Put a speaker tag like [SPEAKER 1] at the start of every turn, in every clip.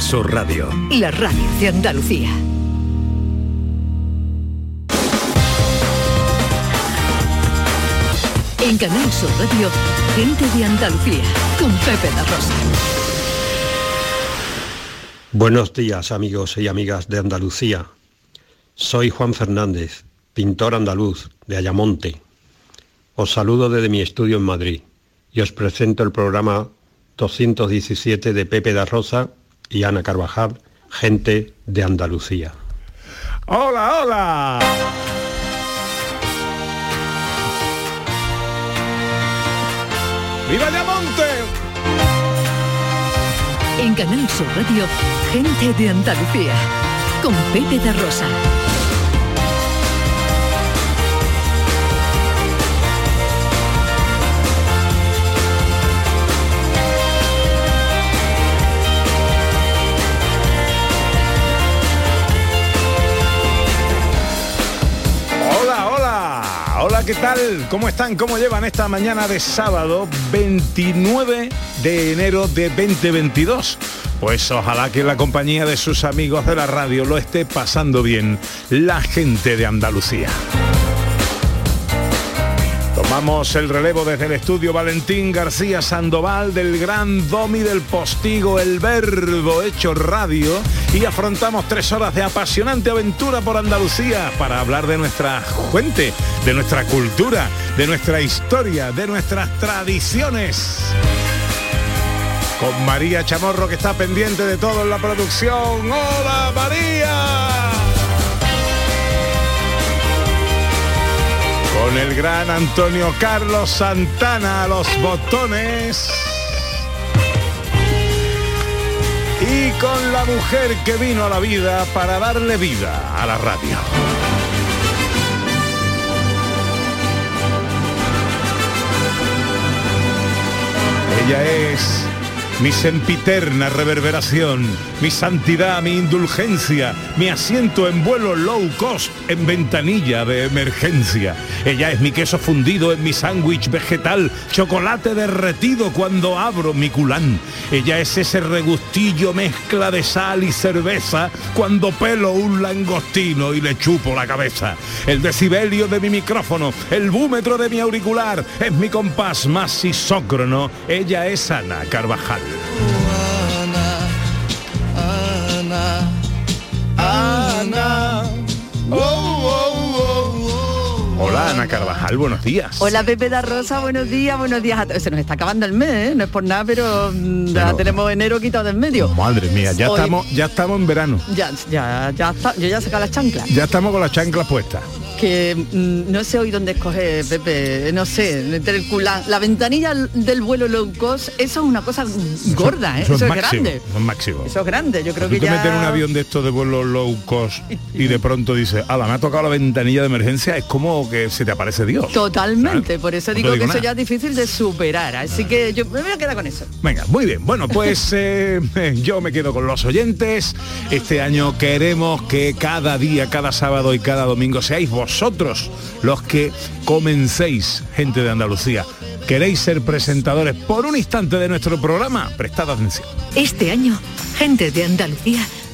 [SPEAKER 1] Sur Radio.
[SPEAKER 2] La radio de Andalucía. En Canal Sur Radio, gente de Andalucía, con Pepe La Rosa.
[SPEAKER 3] Buenos días amigos y amigas de Andalucía. Soy Juan Fernández, pintor andaluz de Ayamonte. Os saludo desde mi estudio en Madrid y os presento el programa 217 de Pepe da Rosa y Ana Carvajal, gente de Andalucía.
[SPEAKER 4] ¡Hola, hola! ¡Viva Ayamonte!
[SPEAKER 2] En Canal Sur Radio, gente de Andalucía, con Pepe da Rosa.
[SPEAKER 4] ¿Qué tal? ¿Cómo están? ¿Cómo llevan esta mañana de sábado 29 de enero de 2022? Pues ojalá que la compañía de sus amigos de la radio lo esté pasando bien la gente de Andalucía. Tomamos el relevo desde el estudio Valentín García Sandoval del gran domi del postigo El Verbo hecho radio y afrontamos tres horas de apasionante aventura por Andalucía para hablar de nuestra gente, de nuestra cultura, de nuestra historia, de nuestras tradiciones. Con María Chamorro que está pendiente de todo en la producción. ¡Hola María! Con el gran Antonio Carlos Santana a los botones. Y con la mujer que vino a la vida para darle vida a la radio. Ella es mi sempiterna reverberación, mi santidad, mi indulgencia, mi asiento en vuelo low cost en ventanilla de emergencia. Ella es mi queso fundido en mi sándwich vegetal, chocolate derretido cuando abro mi culán. Ella es ese regustillo mezcla de sal y cerveza cuando pelo un langostino y le chupo la cabeza. El decibelio de mi micrófono, el búmetro de mi auricular, es mi compás más isócrono. Ella es Ana Carvajal.
[SPEAKER 5] Ana, Ana, oh, oh,
[SPEAKER 4] Hola Ana Carvajal, buenos días.
[SPEAKER 6] Hola Pepe da Rosa, buenos días, buenos días. a todos. Se nos está acabando el mes, ¿eh? no es por nada, pero mm, ya
[SPEAKER 4] Pero-
[SPEAKER 6] tenemos enero quitado del medio.
[SPEAKER 4] Madre mía, ya
[SPEAKER 6] Hoy-
[SPEAKER 4] estamos, ya estamos en verano.
[SPEAKER 6] Ya, ya, ya está, yo ya saca las chanclas.
[SPEAKER 4] Ya estamos con las chanclas puestas.
[SPEAKER 6] Que mm, no sé hoy dónde escoger, Pepe, no sé, entre el culán. La ventanilla del vuelo low cost, eso es una cosa gorda, ¿eh? Eso, es,
[SPEAKER 4] máximo,
[SPEAKER 6] grande.
[SPEAKER 4] eso es máximo.
[SPEAKER 6] Eso es grande, yo creo
[SPEAKER 4] Tú
[SPEAKER 6] que
[SPEAKER 4] te
[SPEAKER 6] ya...
[SPEAKER 4] metes en un avión de estos de vuelo low cost y de pronto dices, ala, me ha tocado la ventanilla de emergencia, es como que se te aparece Dios.
[SPEAKER 6] Totalmente,
[SPEAKER 4] ¿Sabes?
[SPEAKER 6] por eso
[SPEAKER 4] No
[SPEAKER 6] digo, que
[SPEAKER 4] digo
[SPEAKER 6] eso
[SPEAKER 4] nada.
[SPEAKER 6] ya es difícil de superar. Así que yo me voy a quedar con eso.
[SPEAKER 4] Venga, muy bien. Bueno, pues eh, yo me quedo con los oyentes. Este año queremos que cada día, cada sábado y cada domingo seáis vosotros los que comencéis, gente de Andalucía. ¿Queréis ser presentadores por un instante de nuestro programa? Prestad atención.
[SPEAKER 2] Este año, gente de Andalucía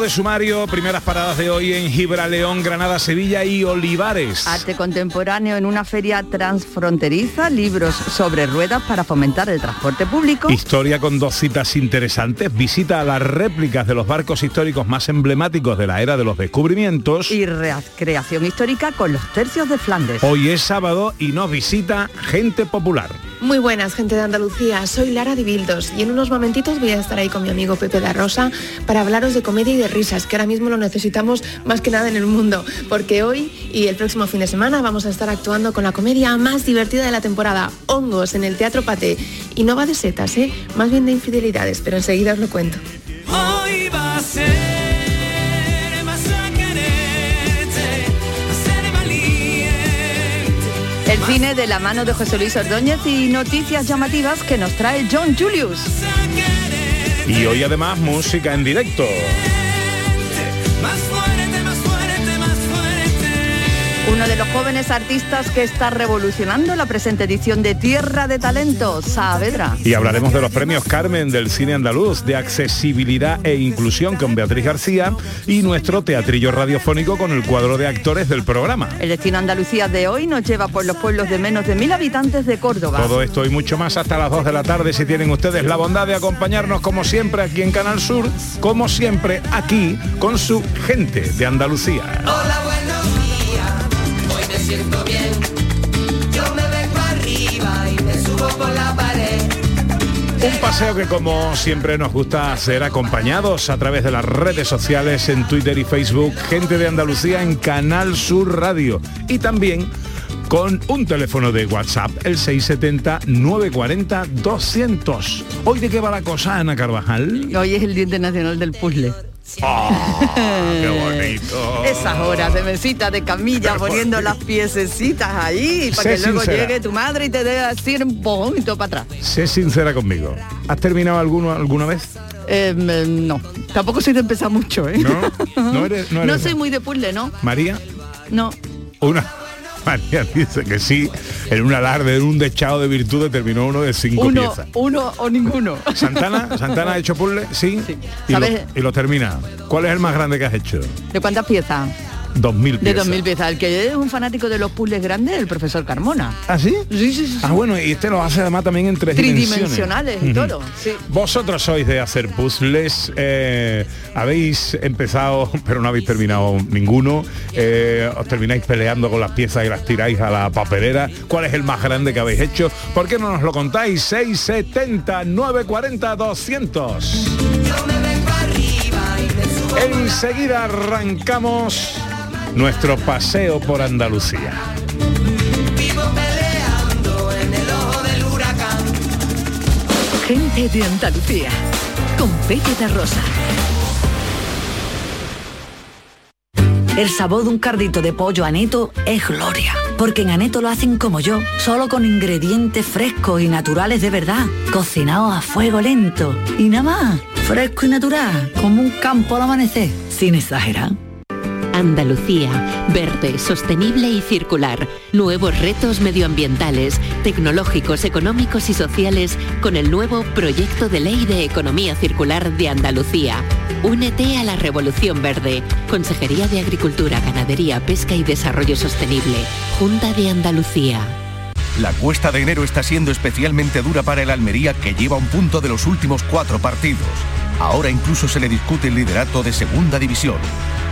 [SPEAKER 4] De sumario, primeras paradas de hoy en Gibraleón, Granada, Sevilla y Olivares.
[SPEAKER 6] Arte contemporáneo en una feria transfronteriza, libros sobre ruedas para fomentar el transporte público.
[SPEAKER 4] Historia con dos citas interesantes, visita a las réplicas de los barcos históricos más emblemáticos de la era de los descubrimientos.
[SPEAKER 6] Y recreación histórica con los tercios de Flandes.
[SPEAKER 4] Hoy es sábado y nos visita gente popular.
[SPEAKER 7] Muy buenas, gente de Andalucía. Soy Lara Dibildos y en unos momentitos voy a estar ahí con mi amigo Pepe da Rosa para hablaros de comedia y de risas, que ahora mismo lo necesitamos más que nada en el mundo, porque hoy y el próximo fin de semana vamos a estar actuando con la comedia más divertida de la temporada, Hongos, en el Teatro Paté. Y no va de setas, ¿eh? Más bien de infidelidades, pero enseguida os lo cuento.
[SPEAKER 6] El cine de la mano de José Luis Ordóñez y noticias llamativas que nos trae John Julius.
[SPEAKER 4] Y hoy además música en directo.
[SPEAKER 6] Uno de los jóvenes artistas que está revolucionando la presente edición de Tierra de Talento, Saavedra.
[SPEAKER 4] Y hablaremos de los premios Carmen del cine andaluz, de accesibilidad e inclusión con Beatriz García y nuestro teatrillo radiofónico con el cuadro de actores del programa.
[SPEAKER 6] El destino Andalucía de hoy nos lleva por los pueblos de menos de mil habitantes de Córdoba.
[SPEAKER 4] Todo esto y mucho más hasta las 2 de la tarde si tienen ustedes la bondad de acompañarnos como siempre aquí en Canal Sur, como siempre aquí con su gente de Andalucía.
[SPEAKER 5] Hola, me siento bien. Yo me vengo arriba y me subo por la pared.
[SPEAKER 4] Un paseo que como siempre nos gusta hacer acompañados a través de las redes sociales en Twitter y Facebook, gente de Andalucía en Canal Sur Radio y también con un teléfono de WhatsApp, el 670-940-200. ¿Hoy de qué va la cosa, Ana Carvajal?
[SPEAKER 6] Hoy es el Día Internacional del Puzzle.
[SPEAKER 4] ¡Ah, ¡Qué bonito!
[SPEAKER 6] Esas horas de mesita, de camilla, poniendo las piececitas ahí para
[SPEAKER 4] Sé
[SPEAKER 6] que luego
[SPEAKER 4] sincera.
[SPEAKER 6] llegue tu madre y te dé así un todo para atrás.
[SPEAKER 4] Sé sincera conmigo. ¿Has terminado alguno alguna vez?
[SPEAKER 6] Eh, mm, no, tampoco soy de empezar mucho, ¿eh?
[SPEAKER 4] ¿No? No eres- no eres-
[SPEAKER 6] soy muy de puzzle, ¿no?
[SPEAKER 4] María,
[SPEAKER 6] No.
[SPEAKER 4] una... María dice que sí, en un alarde, en un dechado de virtudes terminó uno de cinco
[SPEAKER 6] Uno,
[SPEAKER 4] piezas.
[SPEAKER 6] uno o ninguno.
[SPEAKER 4] Santana, Santana ha hecho puzzle, sí, Y, lo, y lo termina. ¿Cuál es el más grande que has hecho?
[SPEAKER 6] ¿De cuántas piezas?
[SPEAKER 4] Dos mil
[SPEAKER 6] De
[SPEAKER 4] piezas.
[SPEAKER 6] 2000 piezas. El que es un fanático de los puzzles grandes, el profesor Carmona.
[SPEAKER 4] ¿Ah, sí?
[SPEAKER 6] Sí, sí, sí.
[SPEAKER 4] Ah, bueno, y este lo hace además también en tres
[SPEAKER 6] Tridimensionales y todo. Sí.
[SPEAKER 4] Vosotros sois de hacer puzzles, eh, habéis empezado, pero no habéis terminado ninguno, eh, os termináis peleando con las piezas y las tiráis a la papelera. ¿Cuál es el más grande que habéis hecho? ¿Por qué no nos lo contáis? 670 940 200. Enseguida arrancamos nuestro paseo por Andalucía.
[SPEAKER 5] Vivo peleando en el ojo del huracán.
[SPEAKER 2] Gente de Andalucía. Con Pepe Rosa.
[SPEAKER 8] El sabor de un cardito de pollo aneto es gloria. Porque en Aneto lo hacen como yo, solo con ingredientes frescos y naturales de verdad, cocinados a fuego lento. Y nada más, fresco y natural, como un campo al amanecer, sin exagerar.
[SPEAKER 9] Andalucía, verde, sostenible y circular. Nuevos retos medioambientales, tecnológicos, económicos y sociales con el nuevo Proyecto de Ley de Economía Circular de Andalucía. Únete a la Revolución Verde. Consejería de Agricultura, Ganadería, Pesca y Desarrollo Sostenible. Junta de Andalucía.
[SPEAKER 1] La cuesta de enero está siendo especialmente dura para el Almería que lleva un punto de los últimos cuatro partidos. Ahora incluso se le discute el liderato de segunda división.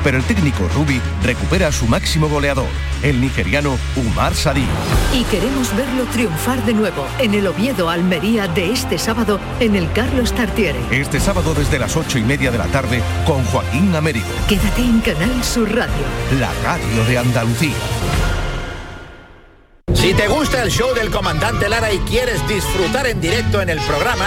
[SPEAKER 1] Pero el técnico Rubi recupera a su máximo goleador, el nigeriano Umar Sadí.
[SPEAKER 2] Y queremos verlo triunfar de nuevo en el Oviedo Almería de este sábado en el Carlos Tartiere.
[SPEAKER 1] Este sábado desde las ocho y media de la tarde con Joaquín Américo,
[SPEAKER 2] Quédate en Canal Sur Radio.
[SPEAKER 1] la radio de Andalucía.
[SPEAKER 10] Si te gusta el show del comandante Lara y quieres disfrutar en directo en el programa,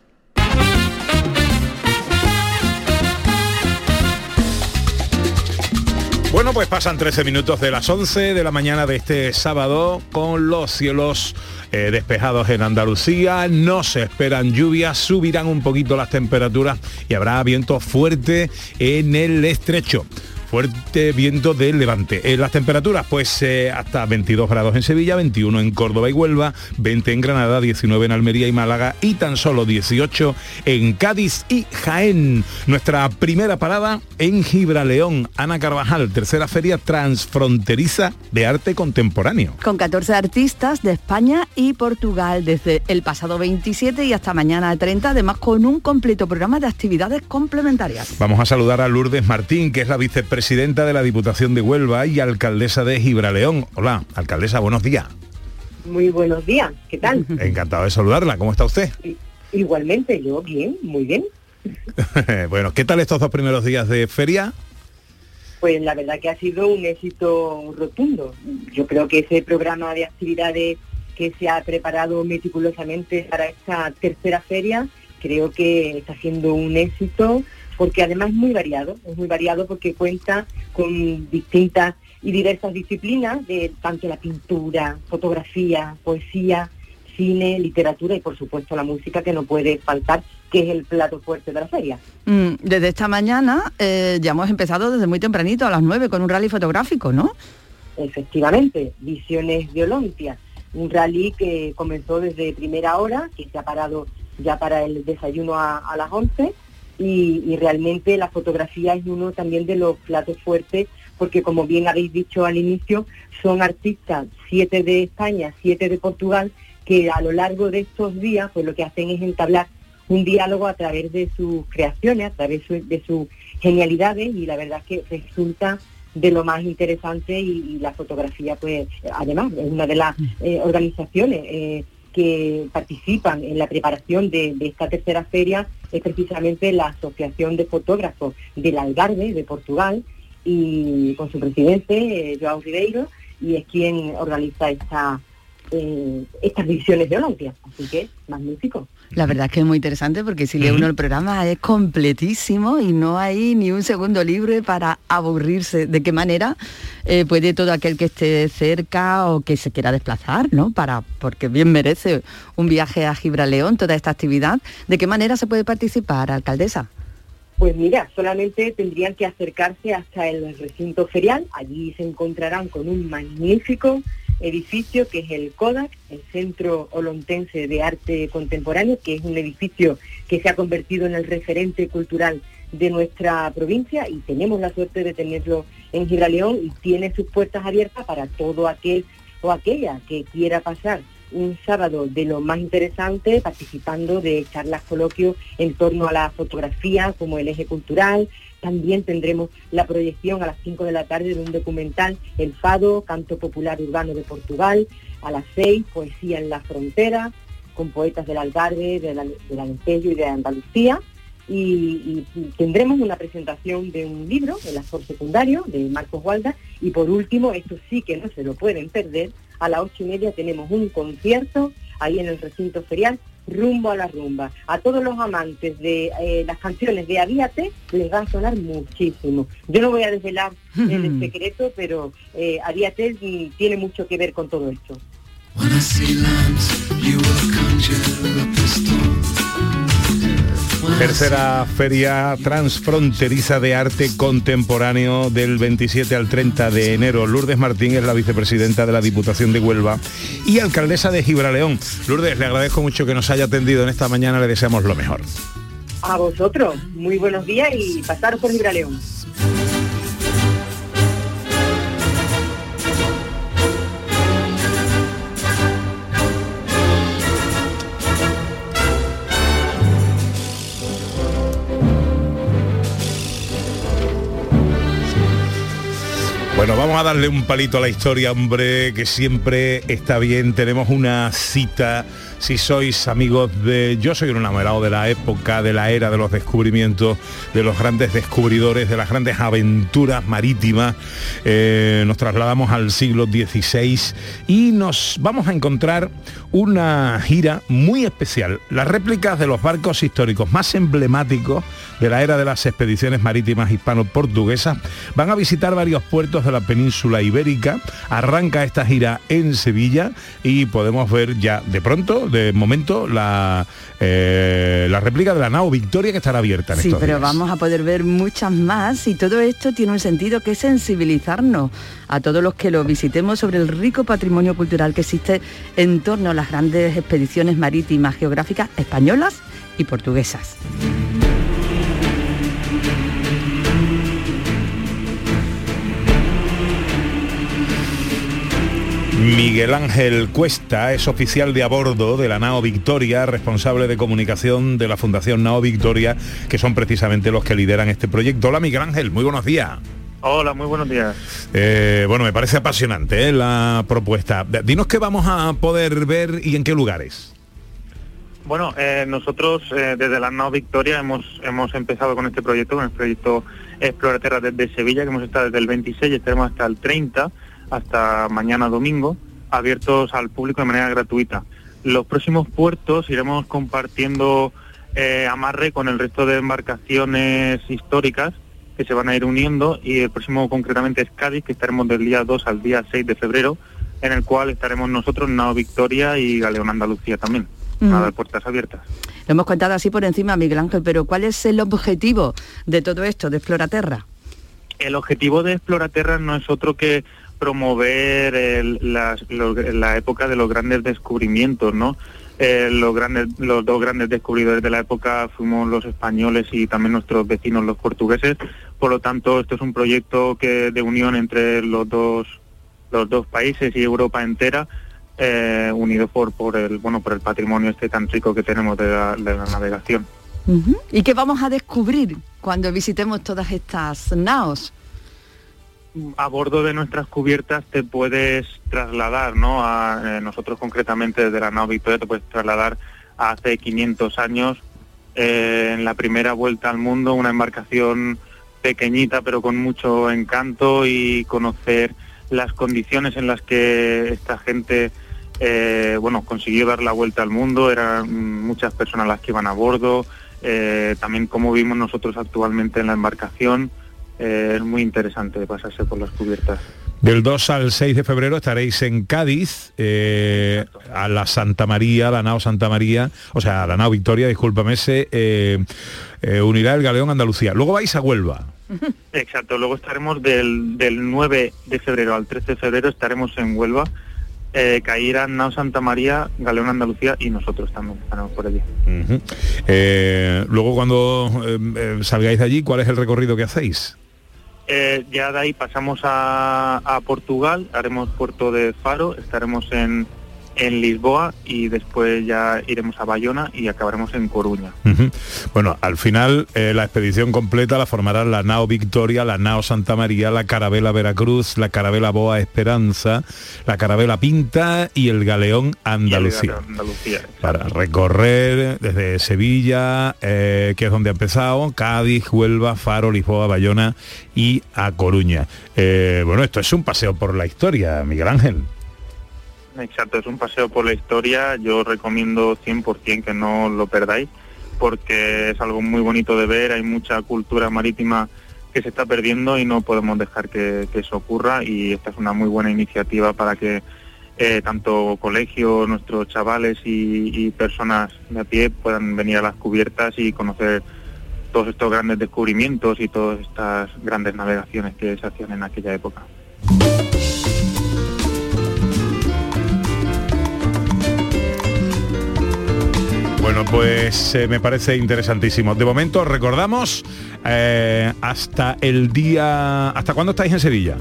[SPEAKER 4] Bueno, pues pasan 13 minutos de las 11 de la mañana de este sábado con los cielos eh, despejados en Andalucía. No se esperan lluvias, subirán un poquito las temperaturas y habrá viento fuerte en el estrecho fuerte viento del levante. En las temperaturas, pues eh, hasta 22 grados en Sevilla, 21 en Córdoba y Huelva, 20 en Granada, 19 en Almería y Málaga y tan solo 18 en Cádiz y Jaén. Nuestra primera parada en Gibraleón. Ana Carvajal, tercera feria transfronteriza de arte contemporáneo.
[SPEAKER 6] Con 14 artistas de España y Portugal desde el pasado 27 y hasta mañana 30, además con un completo programa de actividades complementarias.
[SPEAKER 4] Vamos a saludar a Lourdes Martín, que es la vicepresidenta presidenta de la Diputación de Huelva y alcaldesa de Gibraleón. Hola, alcaldesa, buenos días.
[SPEAKER 11] Muy buenos días, ¿qué tal?
[SPEAKER 4] Encantado de saludarla, ¿cómo está usted?
[SPEAKER 11] Igualmente, yo bien, muy bien.
[SPEAKER 4] bueno, ¿qué tal estos dos primeros días de feria?
[SPEAKER 11] Pues la verdad que ha sido un éxito rotundo. Yo creo que ese programa de actividades que se ha preparado meticulosamente para esta tercera feria, creo que está siendo un éxito porque además es muy variado, es muy variado porque cuenta con distintas y diversas disciplinas de tanto la pintura, fotografía, poesía, cine, literatura y por supuesto la música que no puede faltar, que es el plato fuerte de la feria.
[SPEAKER 6] Mm, desde esta mañana eh, ya hemos empezado desde muy tempranito, a las 9, con un rally fotográfico, ¿no?
[SPEAKER 11] Efectivamente, Visiones de Olimpia, un rally que comenzó desde primera hora, que se ha parado ya para el desayuno a, a las 11 y, realmente la fotografía es uno también de los platos fuertes porque como bien habéis dicho al inicio, son artistas, siete de España, siete de Portugal, que a lo largo de estos días pues lo que hacen es entablar un diálogo a través de sus creaciones, a través de sus genialidades y la verdad es que resulta de lo más interesante y, la fotografía pues además es una de las eh, organizaciones eh, que participan en la preparación de, esta tercera feria es precisamente la Asociación de Fotógrafos del Algarve de Portugal y con su presidente, eh, Joao Ribeiro, y es quien organiza esta, eh, estas visiones de Olimpia. Así que, magnífico.
[SPEAKER 6] La verdad es que es muy interesante porque si lee uno el programa es completísimo y no hay ni un segundo libre para aburrirse. ¿De qué manera eh, puede todo aquel que esté cerca o que se quiera desplazar, ¿no? Para, porque bien merece un viaje a Gibraleón, toda esta actividad. ¿De qué manera se puede participar, alcaldesa?
[SPEAKER 11] Pues mira, solamente tendrían que acercarse hasta el recinto ferial. Allí se encontrarán con un magnífico edificio que es el CODAC, el Centro Olontense de Arte Contemporáneo, que es un edificio que se ha convertido en el referente cultural de nuestra provincia y tenemos la suerte de tenerlo en Gibraleón y tiene sus puertas abiertas para todo aquel o aquella que quiera pasar un sábado de lo más interesante participando de charlas coloquios en torno a la fotografía como el eje cultural, también tendremos la proyección a las 5 de la tarde de un documental, El Fado, Canto Popular Urbano de Portugal, a las 6, Poesía en la Frontera, con poetas del Algarve, del, Alentejo y de Andalucía. Y, tendremos una presentación de un libro, El Azor Secundario, de Marcos Gualda. Y por último, esto sí que no se lo pueden perder, a las ocho y media tenemos un concierto ahí en el recinto ferial rumbo a la rumba. A todos los amantes de eh, las canciones de Avíate les va a sonar muchísimo. Yo no voy a desvelar el secreto, pero eh, mm, tiene mucho que ver con todo esto.
[SPEAKER 4] Tercera feria transfronteriza de arte contemporáneo del 27 al 30 de enero. Lourdes Martín es la vicepresidenta de la Diputación de Huelva y alcaldesa de Gibraleón. Lourdes, le agradezco mucho que nos haya atendido en esta mañana, le deseamos lo mejor.
[SPEAKER 11] A vosotros, muy buenos días y pasar por Gibraleón.
[SPEAKER 4] Vamos a darle un palito a la historia, hombre, que siempre está bien. Tenemos una cita si sois amigos de... Yo soy un enamorado de la época, de la era de los descubrimientos, de los grandes descubridores, de las grandes aventuras marítimas. Eh, nos trasladamos al siglo XVI y nos vamos a encontrar una gira muy especial. Las réplicas de los barcos históricos más emblemáticos de la era de las expediciones marítimas hispano-portuguesas van a visitar varios puertos de la península ibérica. Arranca esta gira en Sevilla y podemos ver ya de pronto, de momento, la, eh, la réplica de la nao Victoria que estará abierta en
[SPEAKER 6] Sí,
[SPEAKER 4] estos
[SPEAKER 6] pero
[SPEAKER 4] días.
[SPEAKER 6] vamos a poder ver muchas más y todo esto tiene un sentido que es sensibilizarnos a todos los que lo visitemos sobre el rico patrimonio cultural que existe en torno a las grandes expediciones marítimas geográficas españolas y portuguesas.
[SPEAKER 4] Miguel Ángel Cuesta es oficial de a bordo de la Nao Victoria, responsable de comunicación de la Fundación Nao Victoria, que son precisamente los que lideran este proyecto. Hola Miguel Ángel, muy buenos días.
[SPEAKER 12] Hola, muy buenos días.
[SPEAKER 4] Eh, bueno, me parece apasionante ¿eh? la propuesta. Dinos qué vamos a poder ver y en qué lugares.
[SPEAKER 12] Bueno, eh, nosotros desde la NAO Victoria hemos, hemos empezado con este proyecto, con el proyecto Exploraterra desde Sevilla, que hemos estado desde el 26 y estaremos hasta el 30, hasta mañana domingo, abiertos al público de manera gratuita. Los próximos puertos iremos compartiendo eh, amarre con el resto de embarcaciones históricas que se van a ir uniendo y el próximo concretamente es Cádiz, que estaremos del día 2 al día 6 de febrero, en el cual estaremos nosotros, Nao Victoria y Galeón Andalucía también. Nada de puertas abiertas.
[SPEAKER 6] Lo hemos contado así por encima, Miguel Ángel, pero ¿cuál es el objetivo de todo esto, de Exploraterra?
[SPEAKER 12] El objetivo de Exploraterra no es otro que promover la época de los grandes descubrimientos, ¿no? Eh, los, grandes, los dos grandes descubridores de la época fuimos los españoles y también nuestros vecinos los portugueses. Por lo tanto, esto es un proyecto que de unión entre los dos los dos países y Europa entera, eh, unidos por por el bueno por el patrimonio este tan rico que tenemos de la, navegación.
[SPEAKER 6] ¿Y qué vamos a descubrir cuando visitemos todas estas naos?
[SPEAKER 12] A bordo de nuestras cubiertas te puedes trasladar, ¿no? Eh, nosotros concretamente desde la nao Victoria te puedes trasladar a hace 500 años eh, en la primera vuelta al mundo, una embarcación pequeñita pero con mucho encanto y conocer las condiciones en las que esta gente eh, bueno consiguió dar la vuelta al mundo, eran muchas personas las que iban a bordo, también cómo vivimos nosotros actualmente en la embarcación. Eh, es muy interesante pasarse por las cubiertas.
[SPEAKER 4] Del 2 al 6 de febrero estaréis en Cádiz, eh, a la Santa María, la nao Santa María, o sea, a la nao Victoria, discúlpame, se eh, unirá el Galeón Andalucía. Luego vais a Huelva.
[SPEAKER 12] Exacto, luego estaremos del, del 9 de febrero al 13 de febrero, estaremos en Huelva, eh, Caíra, Nao Santa María, Galeón Andalucía y nosotros también estaremos por allí.
[SPEAKER 4] Eh, luego cuando eh, salgáis de allí, ¿cuál es el recorrido que hacéis?
[SPEAKER 12] Eh, ya de ahí pasamos a, a Portugal, haremos Puerto de Faro, estaremos en, en Lisboa y después ya iremos a Bayona y acabaremos en Coruña.
[SPEAKER 4] Bueno, al final eh, la expedición completa la formarán la nao Victoria, la nao Santa María, la carabela Veracruz, la carabela Boa Esperanza, la carabela Pinta y el. Galeón Andalucía. Para recorrer desde Sevilla, eh, que es donde ha empezado, Cádiz, Huelva, Faro, Lisboa, Bayona y a Coruña. Eh, bueno, esto es un paseo por la historia, Miguel Ángel.
[SPEAKER 12] Exacto, es un paseo por la historia. Yo recomiendo 100% que no lo perdáis porque es algo muy bonito de ver. Hay mucha cultura marítima que se está perdiendo y no podemos dejar que, eso ocurra y esta es una muy buena iniciativa para que eh, tanto colegios, nuestros chavales y, y personas de a pie puedan venir a las cubiertas y conocer todos estos grandes descubrimientos y todas estas grandes navegaciones que se hacían en aquella época.
[SPEAKER 4] Bueno, pues eh, me parece interesantísimo. De momento recordamos eh, hasta el día... ¿Hasta cuándo estáis en Sevilla?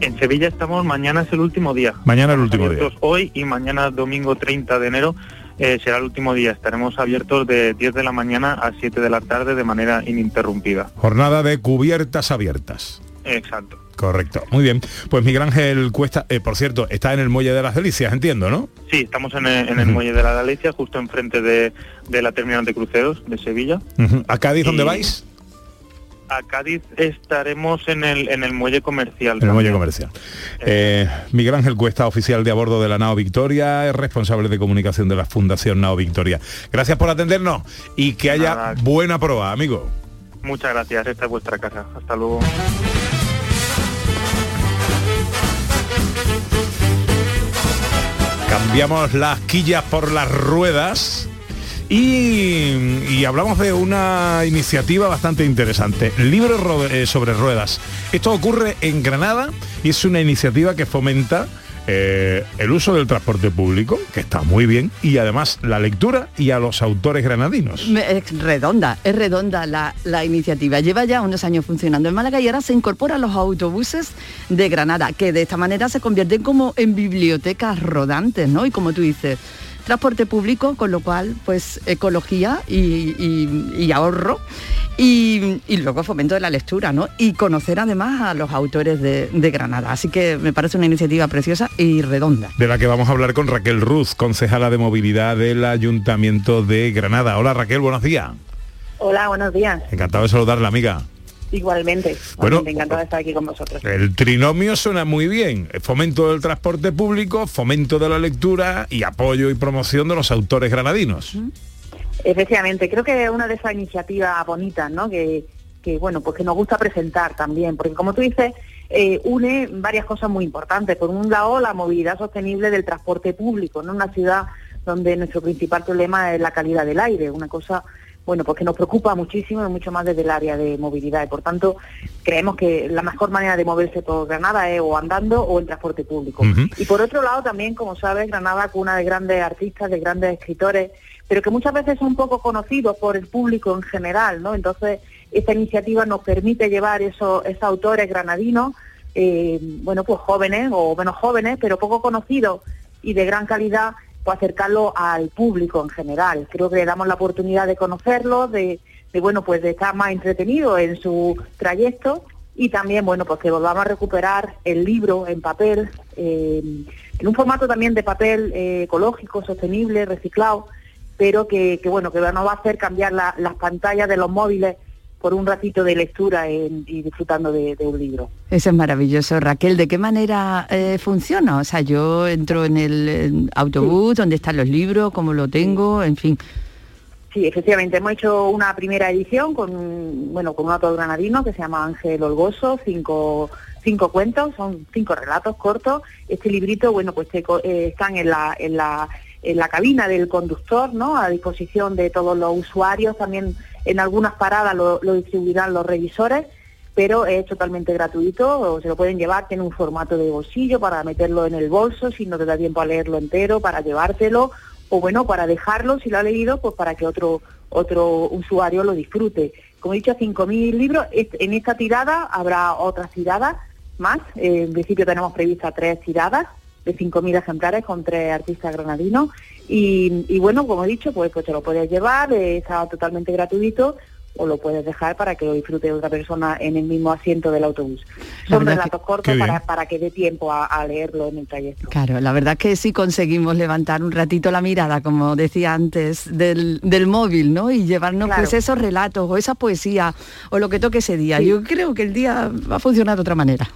[SPEAKER 12] En Sevilla estamos, mañana es el último día.
[SPEAKER 4] Mañana el último día.
[SPEAKER 12] hoy y mañana domingo 30 de enero eh, será el último día. Estaremos abiertos de 10 de la mañana a 7 de la tarde de manera ininterrumpida.
[SPEAKER 4] Jornada de cubiertas abiertas.
[SPEAKER 12] Exacto.
[SPEAKER 4] Correcto, muy bien. Pues Miguel Ángel Cuesta, eh, por cierto, está en el Muelle de las Delicias, entiendo, ¿no?
[SPEAKER 12] Sí, estamos en el, en el muelle de la Galicia, justo enfrente de, de la terminal de cruceros de Sevilla.
[SPEAKER 4] ¿A Cádiz dónde vais?
[SPEAKER 12] A Cádiz estaremos en el, en el muelle comercial.
[SPEAKER 4] En el muelle comercial. Eh, Miguel Ángel Cuesta, oficial de a bordo de la Nao Victoria, es responsable de comunicación de la Fundación Nao Victoria. Gracias por atendernos y que haya
[SPEAKER 12] Nada.
[SPEAKER 4] buena proa, amigo.
[SPEAKER 12] Muchas gracias, esta es vuestra casa. Hasta luego.
[SPEAKER 4] Cambiamos las quillas por las ruedas y, hablamos de una iniciativa bastante interesante. Libro ro- eh, sobre ruedas. Esto ocurre en Granada y es una iniciativa que fomenta eh, el uso del transporte público, que está muy bien, y además la lectura y a los autores granadinos.
[SPEAKER 6] Es redonda, es redonda la, la iniciativa. Lleva ya unos años funcionando en Málaga y ahora se incorpora a los autobuses de Granada, que de esta manera se convierten como en bibliotecas rodantes, ¿no? Y como tú dices, transporte público, con lo cual, pues ecología y, y- y ahorro. Y, y luego fomento de la lectura, ¿no? Y conocer además a los autores de, de Granada. Así que me parece una iniciativa preciosa y redonda.
[SPEAKER 4] De la que vamos a hablar con Raquel Ruz, concejala de movilidad del Ayuntamiento de Granada. Hola Raquel, buenos días.
[SPEAKER 13] Hola, buenos días.
[SPEAKER 4] Encantado de saludarla, amiga.
[SPEAKER 13] Igualmente.
[SPEAKER 4] Bueno,
[SPEAKER 13] Igualmente, encantada de estar aquí con vosotros.
[SPEAKER 4] El trinomio suena muy bien. Fomento del transporte público, fomento de la lectura y apoyo y promoción de los autores granadinos.
[SPEAKER 13] Efectivamente, creo que es una de esas iniciativas bonitas, ¿no? Que, que, bueno, pues que nos gusta presentar también, porque como tú dices, eh, une varias cosas muy importantes. Por un lado, la movilidad sostenible del transporte público, ¿no? Una ciudad donde nuestro principal problema es la calidad del aire, una cosa, bueno, pues que nos preocupa muchísimo y mucho más desde el área de movilidad. Y por tanto, creemos que la mejor manera de moverse por Granada es o andando o en transporte público. Y por otro lado también, como sabes, Granada cuna de grandes artistas, de grandes escritores, pero que muchas veces son poco conocidos por el público en general, ¿no? Entonces, esta iniciativa nos permite llevar esos, esos autores granadinos, eh, bueno, pues jóvenes o menos jóvenes, pero poco conocidos y de gran calidad, pues acercarlo al público en general. Creo que le damos la oportunidad de conocerlos, de, de, bueno, pues de estar más entretenido en su trayecto y también, bueno, pues que volvamos a recuperar el libro en papel, eh, en un formato también de papel eh, ecológico, sostenible, reciclado, pero que, que, bueno, que nos va a hacer cambiar la- las pantallas de los móviles por un ratito de lectura en- y disfrutando de, de un libro.
[SPEAKER 6] Eso es maravilloso. Raquel, ¿de qué manera eh, funciona? O sea, yo entro en el en autobús, donde están los libros, cómo lo tengo, en fin.
[SPEAKER 13] Sí, efectivamente, hemos hecho una primera edición con, bueno, con un autor granadino que se llama Ángel Olgoso, cinco, cinco cuentos, son cinco relatos cortos. Este librito, bueno, pues te eh, están en la, en la, en la cabina del conductor, ¿no? A disposición de todos los usuarios, también en algunas paradas lo, distribuirán los revisores, pero es totalmente gratuito, o se lo pueden llevar, tiene un formato de bolsillo para meterlo en el bolso si no te da tiempo a leerlo entero, para llevártelo, o bueno, para dejarlo, si lo ha leído, pues para que otro, otro usuario lo disfrute. Como he dicho, 5.000 libros, en esta tirada habrá otras tiradas más, Eh, en principio tenemos previstas tres tiradas de 5.000 ejemplares con tres artistas granadinos y, y bueno, como he dicho, pues, pues te lo puedes llevar, eh, está totalmente gratuito o lo puedes dejar para que lo disfrute otra persona en el mismo asiento del autobús. Son relatos
[SPEAKER 6] que-
[SPEAKER 13] cortos para, para que dé tiempo a, a leerlo en el trayecto.
[SPEAKER 6] Claro, la verdad es que sí conseguimos levantar un ratito la mirada, como decía antes, del, del móvil, ¿no? Y llevarnos
[SPEAKER 13] Claro.
[SPEAKER 6] pues esos relatos o esa poesía o lo que toque ese día. Yo creo que el día va a funcionar de otra manera.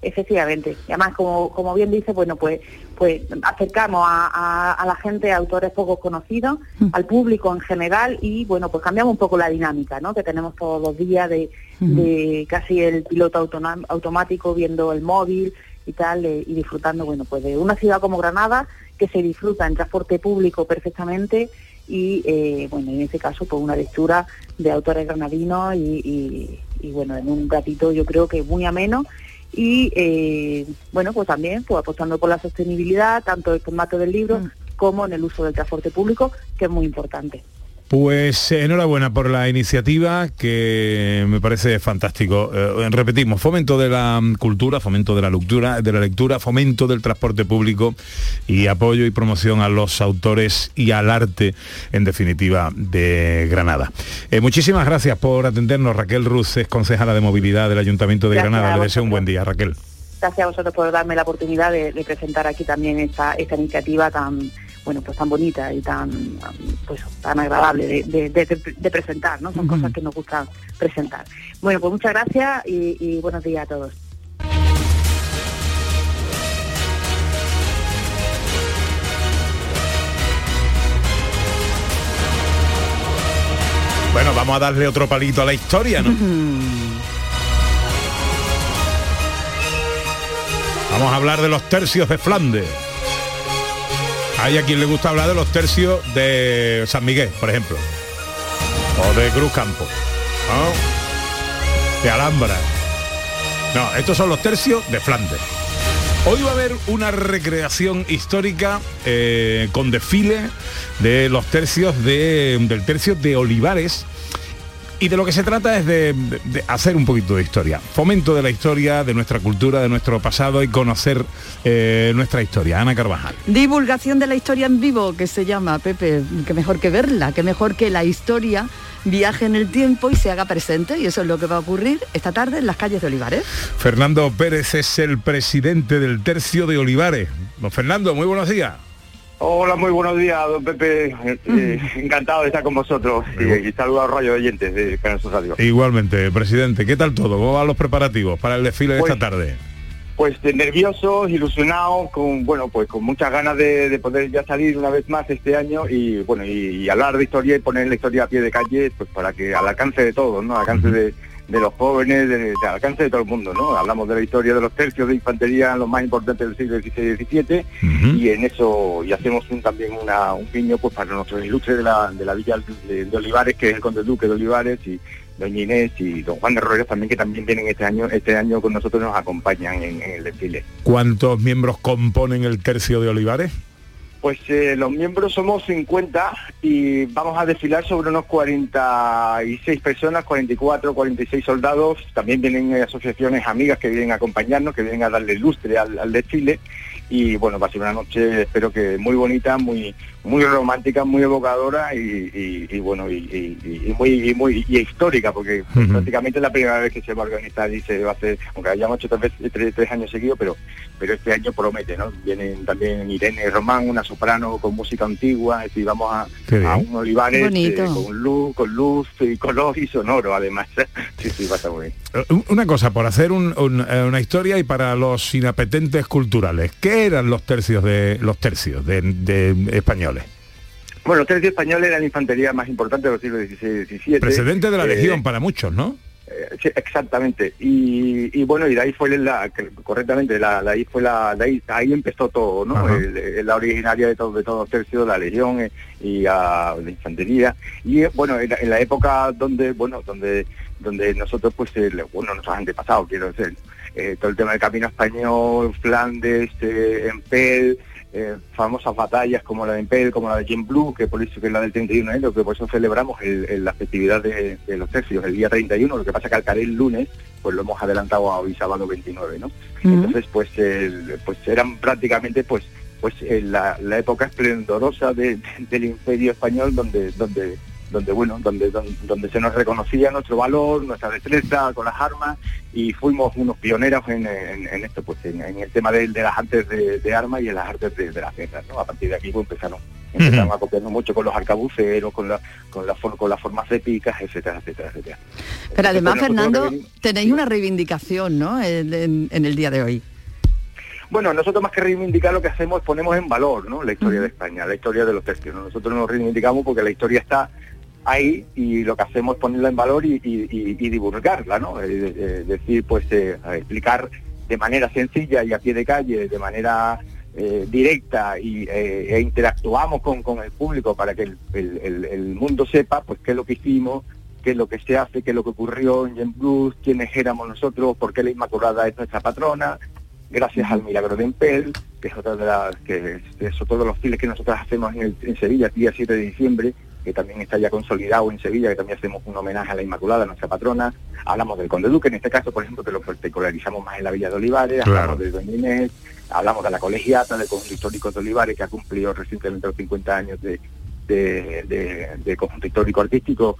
[SPEAKER 13] Efectivamente. Y además, como, como bien dice, bueno, pues, pues acercamos a, a- a la gente, a autores poco conocidos, al público en general y, bueno, pues cambiamos un poco la dinámica, ¿no? Que tenemos todos los días de, de casi el piloto automático viendo el móvil y tal, eh, y disfrutando, bueno, pues de una ciudad como Granada que se disfruta en transporte público perfectamente y, eh, bueno, en este caso, pues una lectura de autores granadinos y, y- y, bueno, en un ratito yo creo que muy ameno y eh, bueno pues también pues apostando por la sostenibilidad tanto el formato del libro como en el uso del transporte público que es muy importante
[SPEAKER 4] Pues eh, enhorabuena por la iniciativa que me parece fantástico. Eh, repetimos, fomento de la mm, cultura, fomento de la lectura, de la lectura, fomento del transporte público y apoyo y promoción a los autores y al arte, en definitiva, de Granada. Eh, muchísimas gracias por atendernos. Raquel Ruz es concejala de movilidad del Ayuntamiento de
[SPEAKER 13] Gracias
[SPEAKER 4] Granada. Le deseo un buen día, Raquel.
[SPEAKER 13] Gracias a vosotros por darme la oportunidad de, de presentar aquí también esta, esta iniciativa tan bueno pues tan bonita y tan pues tan agradable de, de- de- de presentar, ¿no? Son cosas que nos gusta presentar. Bueno, pues muchas gracias y, y buenos días a todos.
[SPEAKER 4] Bueno, vamos a darle otro palito a la historia, ¿no? Vamos a hablar de los tercios de Flandes. Hay a quien le gusta hablar de los tercios de San Miguel, por ejemplo. O de Cruz Campo. ¿no? De Alhambra. No, estos son los tercios de Flandes. Hoy va a haber una recreación histórica eh, con desfile de los tercios de, del tercio de Olivares. Y de lo que se trata es de, de- de hacer un poquito de historia. Fomento de la historia, de nuestra cultura, de nuestro pasado y conocer eh, nuestra historia. Ana Carvajal.
[SPEAKER 6] Divulgación de la historia en vivo, que se llama, Pepe, que mejor que verla, que mejor que la historia viaje en el tiempo y se haga presente, y eso es lo que va a ocurrir esta tarde en las calles de Olivares.
[SPEAKER 4] Fernando Pérez es el presidente del tercio de Olivares. Don Fernando, muy buenos días.
[SPEAKER 14] Hola, muy buenos días, don Pepe. Eh, encantado de estar con vosotros y, y saludo a los rayos oyentes de Canal Sur Radio.
[SPEAKER 4] Igualmente, presidente, ¿qué tal todo? ¿Cómo van los preparativos para el desfile de
[SPEAKER 14] Pues-
[SPEAKER 4] esta tarde?
[SPEAKER 14] Pues nerviosos, ilusionados, con bueno, pues con muchas ganas de, de poder ya salir una vez más este año y bueno y, y hablar de historia y poner la historia a pie de calle, pues para que al alcance de todos, ¿no? Al alcance de, de los jóvenes, de- de- al alcance de todo el mundo, ¿no? Hablamos de la historia de los tercios de infantería, los más importantes del siglo XVI y XVII, y en eso y hacemos un, también una, un guiño pues para nuestros ilustres de la, de la villa de, de Olivares, que es el conde duque de Olivares y doña Inés y don Juan de Roreros también que también vienen este año este año con nosotros nos acompañan en, en el desfile.
[SPEAKER 4] ¿Cuántos miembros componen el tercio de Olivares?
[SPEAKER 14] Pues eh, los miembros somos 50 y vamos a desfilar sobre unos 46 personas, 44, 46 soldados. También vienen eh, asociaciones amigas que vienen a acompañarnos, que vienen a darle lustre al, al desfile. Y bueno, va a ser una noche, espero que muy bonita, muy muy romántica, muy evocadora y, y- y bueno, y, y- y muy y muy y histórica, porque prácticamente es la primera vez que se va a organizar y se va a hacer, aunque hayamos hecho tres, tres, tres años seguidos, pero pero este año promete, ¿no? Vienen también Irene Román, una soprano con música antigua, es decir, vamos a, un Olivares eh, con luz, con luz y color y sonoro además. sí, sí, va a estar muy bien.
[SPEAKER 4] Eh, Una cosa, por hacer un- un- eh, una historia y para los inapetentes culturales, ¿qué eran los tercios de los tercios de, de españoles?
[SPEAKER 14] Bueno, los tercios españoles eran la infantería más importante de los siglos XVI y XVII.
[SPEAKER 4] Precedente de la
[SPEAKER 14] Eh,
[SPEAKER 4] Legión para muchos, ¿no?
[SPEAKER 14] Eh, sí, exactamente. Y, y bueno, y de ahí fue la, correctamente, la, la- ahí fue la, de ahí, ahí empezó todo, ¿no? El- el- la originaria de todos de todos los tercios, la legión eh, y a la infantería. Y eh, bueno, en la, en la época donde, bueno, donde donde nosotros pues eh, le- bueno nuestros antepasados quiero decir eh, todo el tema del camino español Flandes eh, Empel eh, famosas batallas como la de Empel como la de Jim Blue que por eso que es la del 31 de enero que por eso celebramos el- el- la festividad de, de los tercios el día 31 lo que pasa que al caer el lunes pues lo hemos adelantado a hoy sábado 29 no entonces pues el- pues eran prácticamente pues pues en la, la época esplendorosa de- del imperio español donde donde donde bueno donde, donde donde se nos reconocía nuestro valor nuestra destreza con las armas y fuimos unos pioneros en, en- en esto pues en, en el tema de, de las artes de, de armas y en las artes de, de las guerras ¿no? a partir de aquí pues empezaron empezaron a copiarnos mucho con los arcabuceros con la con la for- con las formas épicas etcétera etcétera etcétera
[SPEAKER 6] Pero además, Fernando, tenéis una reivindicación, ¿no? En, en- en el día de hoy.
[SPEAKER 14] Bueno, nosotros más que reivindicar lo que hacemos es ponemos en valor ¿no? la historia de España, la historia de los tercios. ¿no? Nosotros nos reivindicamos porque la historia está ahí y lo que hacemos es ponerla en valor y, divulgarla, ¿no? Es decir, pues eh, explicar de manera sencilla y a pie de calle, de manera eh, directa y, eh, e interactuamos con, con el público para que el, mundo sepa pues qué es lo que hicimos, qué es lo que se hace, qué es lo que ocurrió en Jen Blues, quiénes éramos nosotros, por qué la Inmaculada es nuestra patrona, gracias al milagro de Empel, que es otra de las que es, es otro de los files que nosotros hacemos en, en Sevilla, el día 7 de diciembre, que también está ya consolidado en Sevilla, que también hacemos un homenaje a la Inmaculada, nuestra patrona. Hablamos del Conde Duque, en este caso, por ejemplo, que lo particularizamos más en la Villa de Olivares,
[SPEAKER 4] Claro.
[SPEAKER 14] hablamos de Doña Inés, hablamos de la colegiata, del conjunto histórico de Olivares, que ha cumplido recientemente los 50 años de, de, de- de conjunto histórico artístico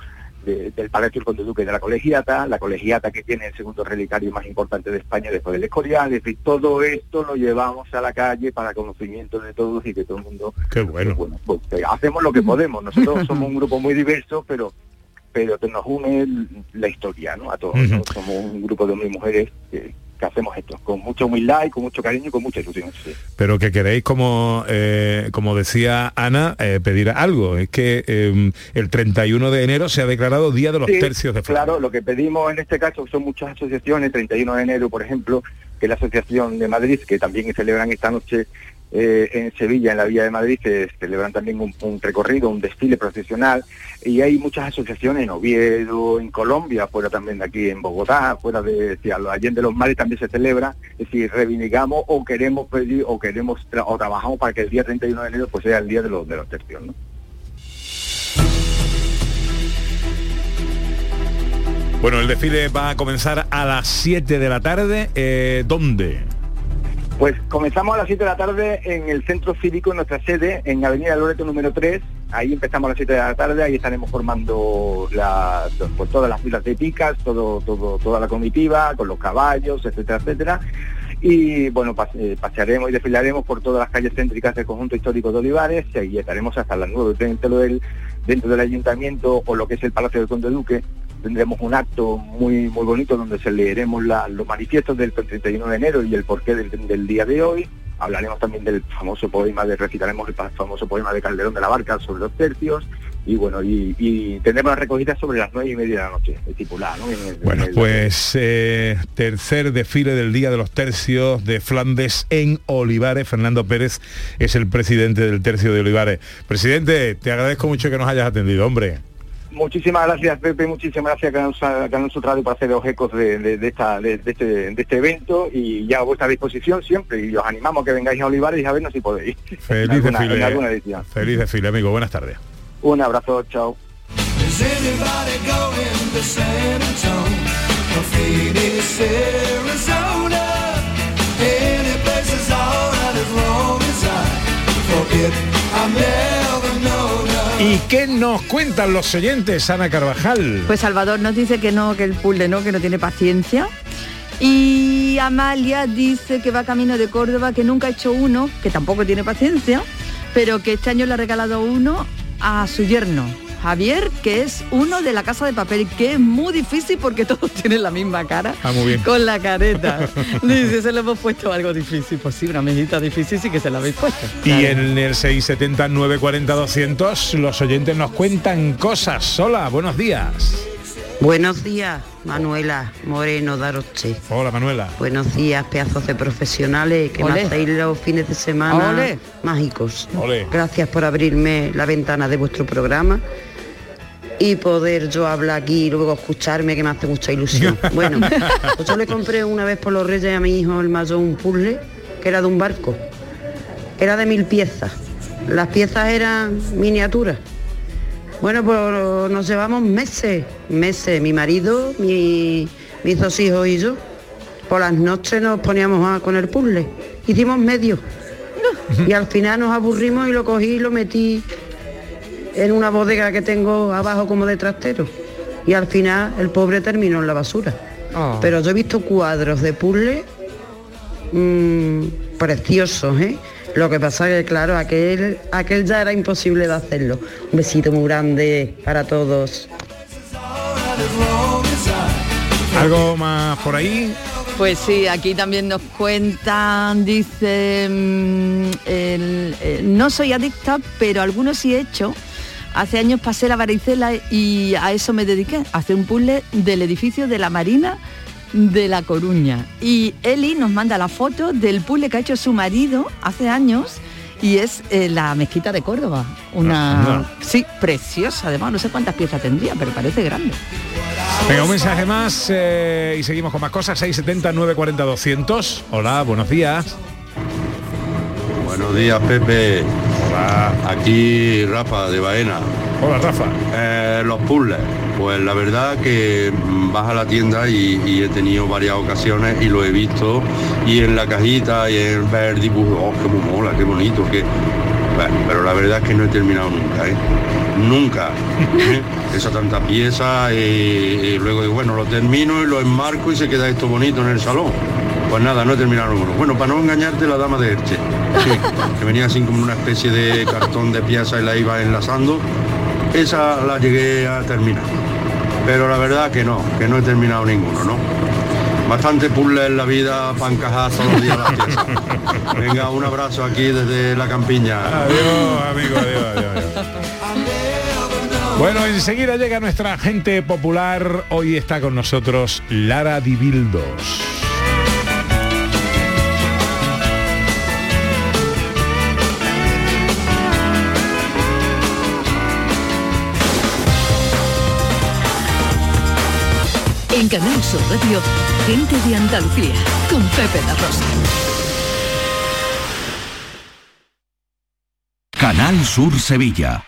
[SPEAKER 14] de- del Palacio del Conde Duque de la Colegiata, la Colegiata que tiene el segundo relicario más importante de España después del Escorial, es decir, todo esto lo llevamos a la calle para conocimiento de todos y que todo el mundo
[SPEAKER 4] Qué bueno.
[SPEAKER 14] pues, eh, hacemos lo que podemos. Nosotros somos un grupo muy diverso, pero pero que nos une la historia, ¿no? A todos. Somos un grupo de hombres y mujeres que, que hacemos esto con mucha humildad y con mucho cariño y con mucha ilusión. sí.
[SPEAKER 4] Pero que queréis, como, eh, como decía Ana, eh, pedir algo. Es que eh, el 31 de enero se ha declarado Día de los
[SPEAKER 14] Sí,
[SPEAKER 4] Tercios de Flandes.
[SPEAKER 14] Claro, lo que pedimos en este caso son muchas asociaciones, 31 de enero, por ejemplo, que es la Asociación de Madrid, que también celebran esta noche eh, en Sevilla, en la Villa de Madrid, que celebran también un, recorrido, un desfile profesional, y hay muchas asociaciones en Oviedo, en Colombia, fuera también de aquí en Bogotá, fuera de, los Allende los Mares también se celebra, es decir, reivindicamos o queremos pedir o queremos tra- o trabajamos para que el día 31 de enero pues sea el día de los de los tercios, ¿no?
[SPEAKER 4] Bueno, el desfile va a comenzar a las 7 de la tarde. Eh, ¿Dónde?
[SPEAKER 14] Pues comenzamos a las 7 de la tarde en el centro cívico, en nuestra sede, en Avenida Loreto número 3. Ahí empezamos a las 7 de la tarde, ahí estaremos formando la- pues, todas las filas de picas, todo, todo, toda la comitiva, con los caballos, etcétera, etcétera. Y bueno, eh, pasearemos y desfilaremos por todas las calles céntricas del conjunto histórico de Olivares y ahí estaremos hasta las 9 dentro del, dentro del ayuntamiento o lo que es el Palacio del Conde Duque. Tendremos un acto muy muy bonito donde se leeremos la- los manifiestos del 31 de enero y el porqué del, del día de hoy. Hablaremos también del famoso poema, de recitaremos el famoso poema de Calderón de la Barca sobre los tercios y bueno, y, y tendremos la recogida sobre las nueve y media de la noche, estipulada, ¿no? En el-
[SPEAKER 4] Bueno,
[SPEAKER 14] en el-
[SPEAKER 4] pues eh, tercer desfile del Día de los Tercios de Flandes en Olivares. Fernando Pérez es el presidente del Tercio de Olivares. Presidente, te agradezco mucho que nos hayas atendido, hombre.
[SPEAKER 14] Muchísimas gracias Pepe, muchísimas gracias a Canal Sur- Radio por hacer los ecos de, de- de esta, de, de este, de este evento y ya a vuestra disposición siempre y os animamos a que vengáis a Olivares y a vernos si podéis.
[SPEAKER 4] Feliz
[SPEAKER 14] en, alguna,
[SPEAKER 4] desfile.
[SPEAKER 14] en alguna edición.
[SPEAKER 4] Feliz desfile, amigo. Buenas tardes.
[SPEAKER 14] Un abrazo, chao.
[SPEAKER 5] Is anybody going to San Antonio? Or Phoenix, Arizona? Any place is alright as long
[SPEAKER 4] ¿Y qué nos cuentan los oyentes, Ana Carvajal?
[SPEAKER 6] Pues Salvador nos dice que no, que el puzzle no, que no tiene paciencia. Y Amalia dice que va camino de Córdoba, que nunca ha hecho uno, que tampoco tiene paciencia, pero que este año le ha regalado uno a su yerno. Javier, que es uno de la casa de papel, que es muy difícil porque todos tienen la misma cara,
[SPEAKER 4] Ah, muy bien.
[SPEAKER 6] con la careta. Dice, se le hemos puesto algo difícil. Pues sí, una mejita difícil sí que se la habéis puesto.
[SPEAKER 4] Y en el 670 940 200 los oyentes nos cuentan cosas. Hola, buenos días.
[SPEAKER 15] Buenos días, Manuela Moreno Daroche.
[SPEAKER 4] Hola, Manuela.
[SPEAKER 15] Buenos días, pedazos de profesionales que
[SPEAKER 6] Ole.
[SPEAKER 15] me hacéis los fines de semana mágicos. Gracias por abrirme la ventana de vuestro programa y poder yo hablar aquí y luego escucharme que me hace mucha ilusión. Bueno, pues yo le compré una vez por los Reyes a mi hijo el mayor un puzzle que era de un barco. Era de mil piezas. Las piezas eran miniaturas. Bueno, pues nos llevamos meses, meses, mi marido, mi- mis dos hijos y yo. Por las noches nos poníamos a- con el puzzle. Hicimos medio. Y al final nos aburrimos y lo cogí y lo metí en una bodega que tengo abajo como de trastero. Y al final el pobre terminó en la basura.
[SPEAKER 6] Oh.
[SPEAKER 15] Pero yo he visto cuadros de puzzle mm, preciosos, ¿eh? Lo que pasa que, claro, aquel, aquel ya era imposible de hacerlo. Un besito muy grande para todos.
[SPEAKER 4] ¿Algo más por ahí?
[SPEAKER 6] Pues sí, aquí también nos cuentan, dice, mm, el- no soy adicta, pero algunos sí he hecho. Hace años pasé la varicela y a eso me dediqué, a hacer un puzzle del edificio de la Marina de La Coruña. Y Eli nos manda la foto del puzzle que ha hecho su marido hace años y es eh, la mezquita de Córdoba. Una,
[SPEAKER 4] Anda.
[SPEAKER 6] sí, preciosa, además, no sé cuántas piezas tendría, pero parece grande.
[SPEAKER 4] Venga, un mensaje más eh, y seguimos con más cosas. 670 940 200. Hola, buenos días.
[SPEAKER 16] Buenos días, Pepe. Aquí Rafa de Baena.
[SPEAKER 4] Hola, Rafa.
[SPEAKER 16] Eh, los puzzles. Pues la verdad que mm, vas a la tienda y, y he tenido varias ocasiones y lo he visto y en la cajita y en ver el dibujo, oh, qué mola, qué bonito, que bueno, pero la verdad es que no he terminado nunca, ¿eh? Nunca. ¿eh? Esa tanta pieza y, y luego bueno, lo termino y lo enmarco y se queda esto bonito en el salón. Pues nada, no he terminado ninguno. Bueno, para no engañarte, la dama de Erche, que venía así como una especie de cartón de pieza y la iba enlazando, esa la llegué a terminar. Pero la verdad que no, que no he terminado ninguno, ¿no? Bastante puzzle en la vida para todos los días las piezas. Venga, un abrazo aquí desde la campiña.
[SPEAKER 4] Adiós, amigo, adiós. Bueno, enseguida llega nuestra gente popular. Hoy está con nosotros Lara Dibildos.
[SPEAKER 2] En Canal Sur Radio, gente de Andalucía, con Pepe La Rosa.
[SPEAKER 1] Canal Sur Sevilla.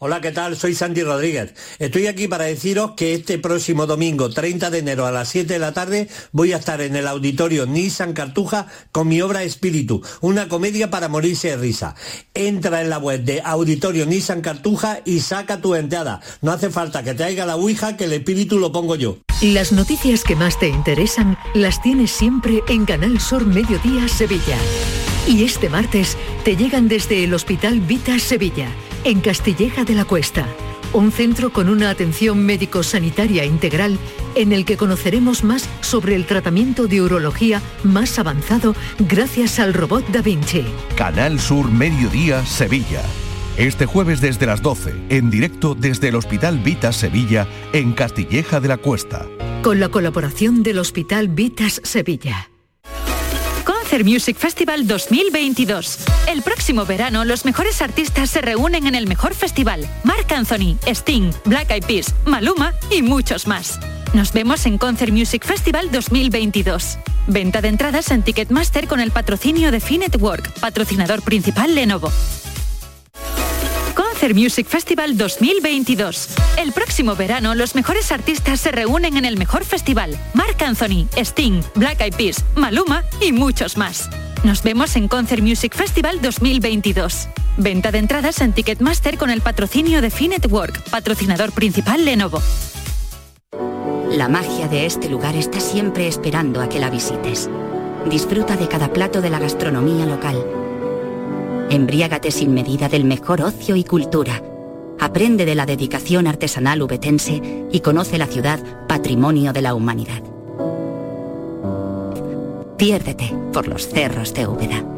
[SPEAKER 17] Hola, ¿qué tal? Soy Santi Rodríguez. Estoy aquí para deciros que este próximo domingo, 30 de enero a las 7 de la tarde, voy a estar en el auditorio Nissan Cartuja con mi obra Espíritu, una comedia para morirse de risa. Entra en la web de Auditorio Nissan Cartuja y saca tu entrada. No hace falta que traiga la Ouija, que el espíritu lo pongo yo.
[SPEAKER 2] Las noticias que más te interesan las tienes siempre en Canal Sur Mediodía Sevilla. Y este martes te llegan desde el Hospital Vita Sevilla, en Castilleja de la Cuesta. Un centro con una atención médico-sanitaria integral en el que conoceremos más sobre el tratamiento de urología más avanzado gracias al robot Da Vinci.
[SPEAKER 1] Canal Sur Mediodía Sevilla. Este jueves desde las 12, en directo desde el Hospital Vita Sevilla, en Castilleja de la Cuesta.
[SPEAKER 2] Con la colaboración del Hospital Vitas Sevilla.
[SPEAKER 18] Music Festival 2022. El próximo verano los mejores artistas se reúnen en el mejor festival. Marc Anthony, Sting, Black Eyed Peas, Maluma y muchos más. Nos vemos en Concert Music Festival 2022. Venta de entradas en Ticketmaster con el patrocinio de Finetwork, patrocinador principal Lenovo. Concert Music Festival 2022. El próximo verano los mejores artistas se reúnen en el mejor festival. Marc Anthony, Sting, Black Eyed Peas, Maluma y muchos más. Nos vemos en Concert Music Festival 2022. Venta de entradas en Ticketmaster con el patrocinio de Finetwork, patrocinador principal Lenovo.
[SPEAKER 19] La magia de este lugar está siempre esperando a que la visites. Disfruta de cada plato de la gastronomía local. Embriágate sin medida del mejor ocio y cultura. Aprende de la dedicación artesanal ubetense y conoce la ciudad patrimonio de la humanidad. Piérdete por los cerros de Úbeda.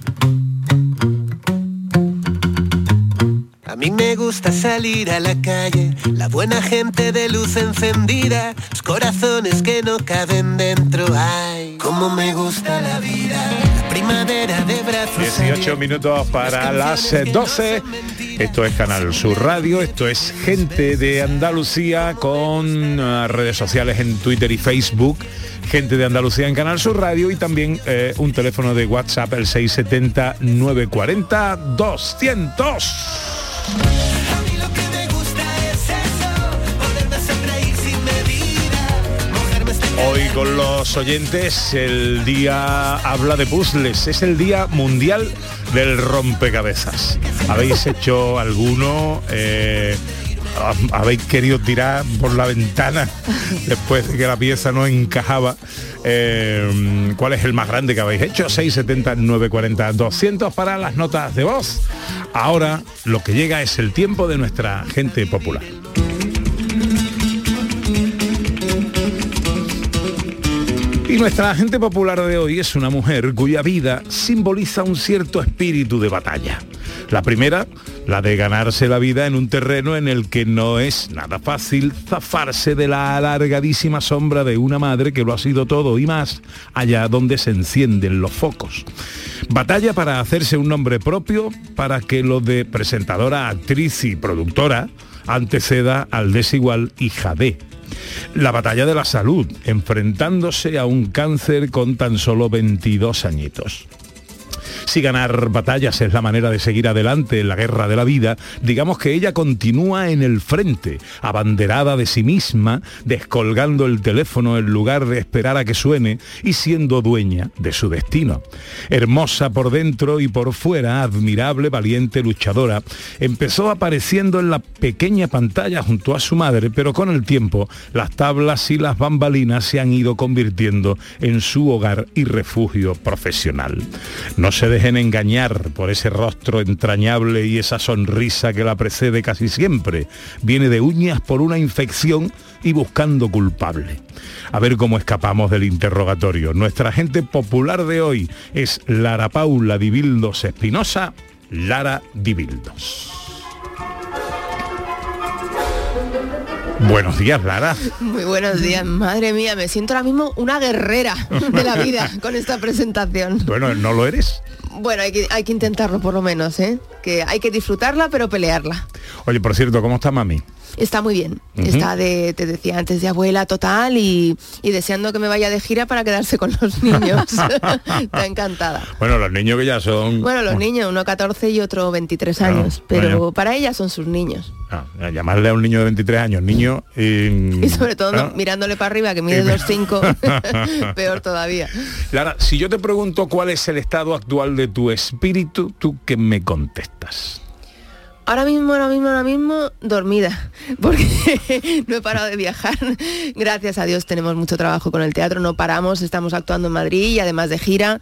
[SPEAKER 5] Mí me gusta salir a la calle, la buena gente de luz encendida, los corazones que no caben dentro. Ay, cómo me gusta la vida, la primavera de brazos.
[SPEAKER 4] 18 minutos para las eh, 12. Esto es Canal Sur Radio, esto es Gente de Andalucía con eh, redes sociales en Twitter y Facebook. Gente de Andalucía en Canal Sur Radio y también eh, un teléfono de WhatsApp el 670 940 200. Hoy con los oyentes el día habla de puzzles, es el día mundial del rompecabezas. ¿Habéis hecho alguno? Eh, habéis querido tirar por la ventana después de que la pieza no encajaba. Eh, ¿Cuál es el más grande que habéis hecho? 670 940 200 para las notas de voz. Ahora lo que llega es el tiempo de nuestra gente popular. Y nuestra gente popular de hoy es una mujer cuya vida simboliza un cierto espíritu de batalla. La primera, la de ganarse la vida en un terreno en el que no es nada fácil zafarse de la alargadísima sombra de una madre que lo ha sido todo y más allá donde se encienden los focos. Batalla para hacerse un nombre propio, para que lo de presentadora, actriz y productora anteceda al desigual hija de. La batalla de la salud, enfrentándose a un cáncer con tan solo 22 añitos. Si ganar batallas es la manera de seguir adelante en la guerra de la vida, digamos que ella continúa en el frente, abanderada de sí misma, descolgando el teléfono en lugar de esperar a que suene y siendo dueña de su destino. Hermosa por dentro y por fuera, admirable, valiente, luchadora, empezó apareciendo en la pequeña pantalla junto a su madre, pero con el tiempo las tablas y las bambalinas se han ido convirtiendo en su hogar y refugio profesional. No dejen engañar por ese rostro entrañable y esa sonrisa que la precede casi siempre. Viene de uñas por una infección y buscando culpable. A ver cómo escapamos del interrogatorio. Nuestra gente popular de hoy es Lara Paula Dibildos Espinosa, Lara Dibildos. Buenos días, Lara.
[SPEAKER 7] Muy buenos días, madre mía, me siento ahora mismo una guerrera de la vida con esta presentación.
[SPEAKER 4] Bueno, ¿no lo eres?
[SPEAKER 7] Bueno, hay que, hay que intentarlo por lo menos, ¿eh? Que hay que disfrutarla pero pelearla.
[SPEAKER 4] Oye, por cierto, ¿cómo está mami?
[SPEAKER 7] Está muy bien. Está de, te decía antes, de abuela total y, y deseando que me vaya de gira para quedarse con los niños. está encantada.
[SPEAKER 4] Bueno, los niños que ya son...
[SPEAKER 7] Bueno, los niños, uno 14 y otro 23 años, pero para ella son sus niños.
[SPEAKER 4] Ah, llamarle a un niño de 23 años niño y...
[SPEAKER 7] Y sobre todo mirándole para arriba, que mide 2,5, peor todavía.
[SPEAKER 4] Lara, si yo te pregunto cuál es el estado actual de tu espíritu, ¿tú qué me contestas?
[SPEAKER 7] Ahora mismo, ahora mismo, ahora mismo, dormida, porque no he parado de viajar. Gracias a Dios tenemos mucho trabajo con el teatro, no paramos, estamos actuando en Madrid y además de gira.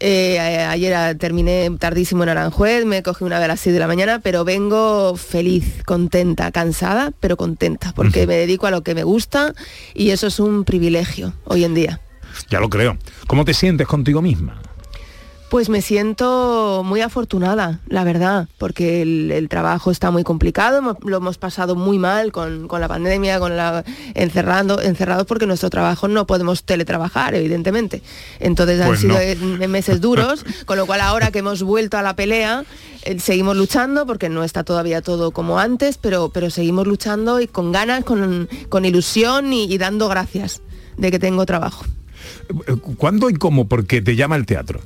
[SPEAKER 7] Eh, ayer ah, terminé tardísimo en Aranjuez, me cogí una vez a las 6 de la mañana, pero vengo feliz, contenta, cansada, pero contenta, porque me dedico a lo que me gusta y eso es un privilegio hoy en día.
[SPEAKER 4] Ya lo creo. ¿Cómo te sientes contigo misma?
[SPEAKER 7] Pues me siento muy afortunada, la verdad, porque el, el trabajo está muy complicado, lo hemos pasado muy mal con, con la pandemia, con la encerrando, encerrados porque nuestro trabajo no podemos teletrabajar, evidentemente. Entonces han
[SPEAKER 20] Pues
[SPEAKER 7] sido
[SPEAKER 20] no.
[SPEAKER 7] en meses duros, con lo cual ahora que hemos vuelto a la pelea, eh, seguimos luchando porque no está todavía todo como antes, pero, pero seguimos luchando y con ganas, con, con ilusión y- y dando gracias de que tengo trabajo.
[SPEAKER 4] ¿Cuándo y cómo? Porque te llama el teatro.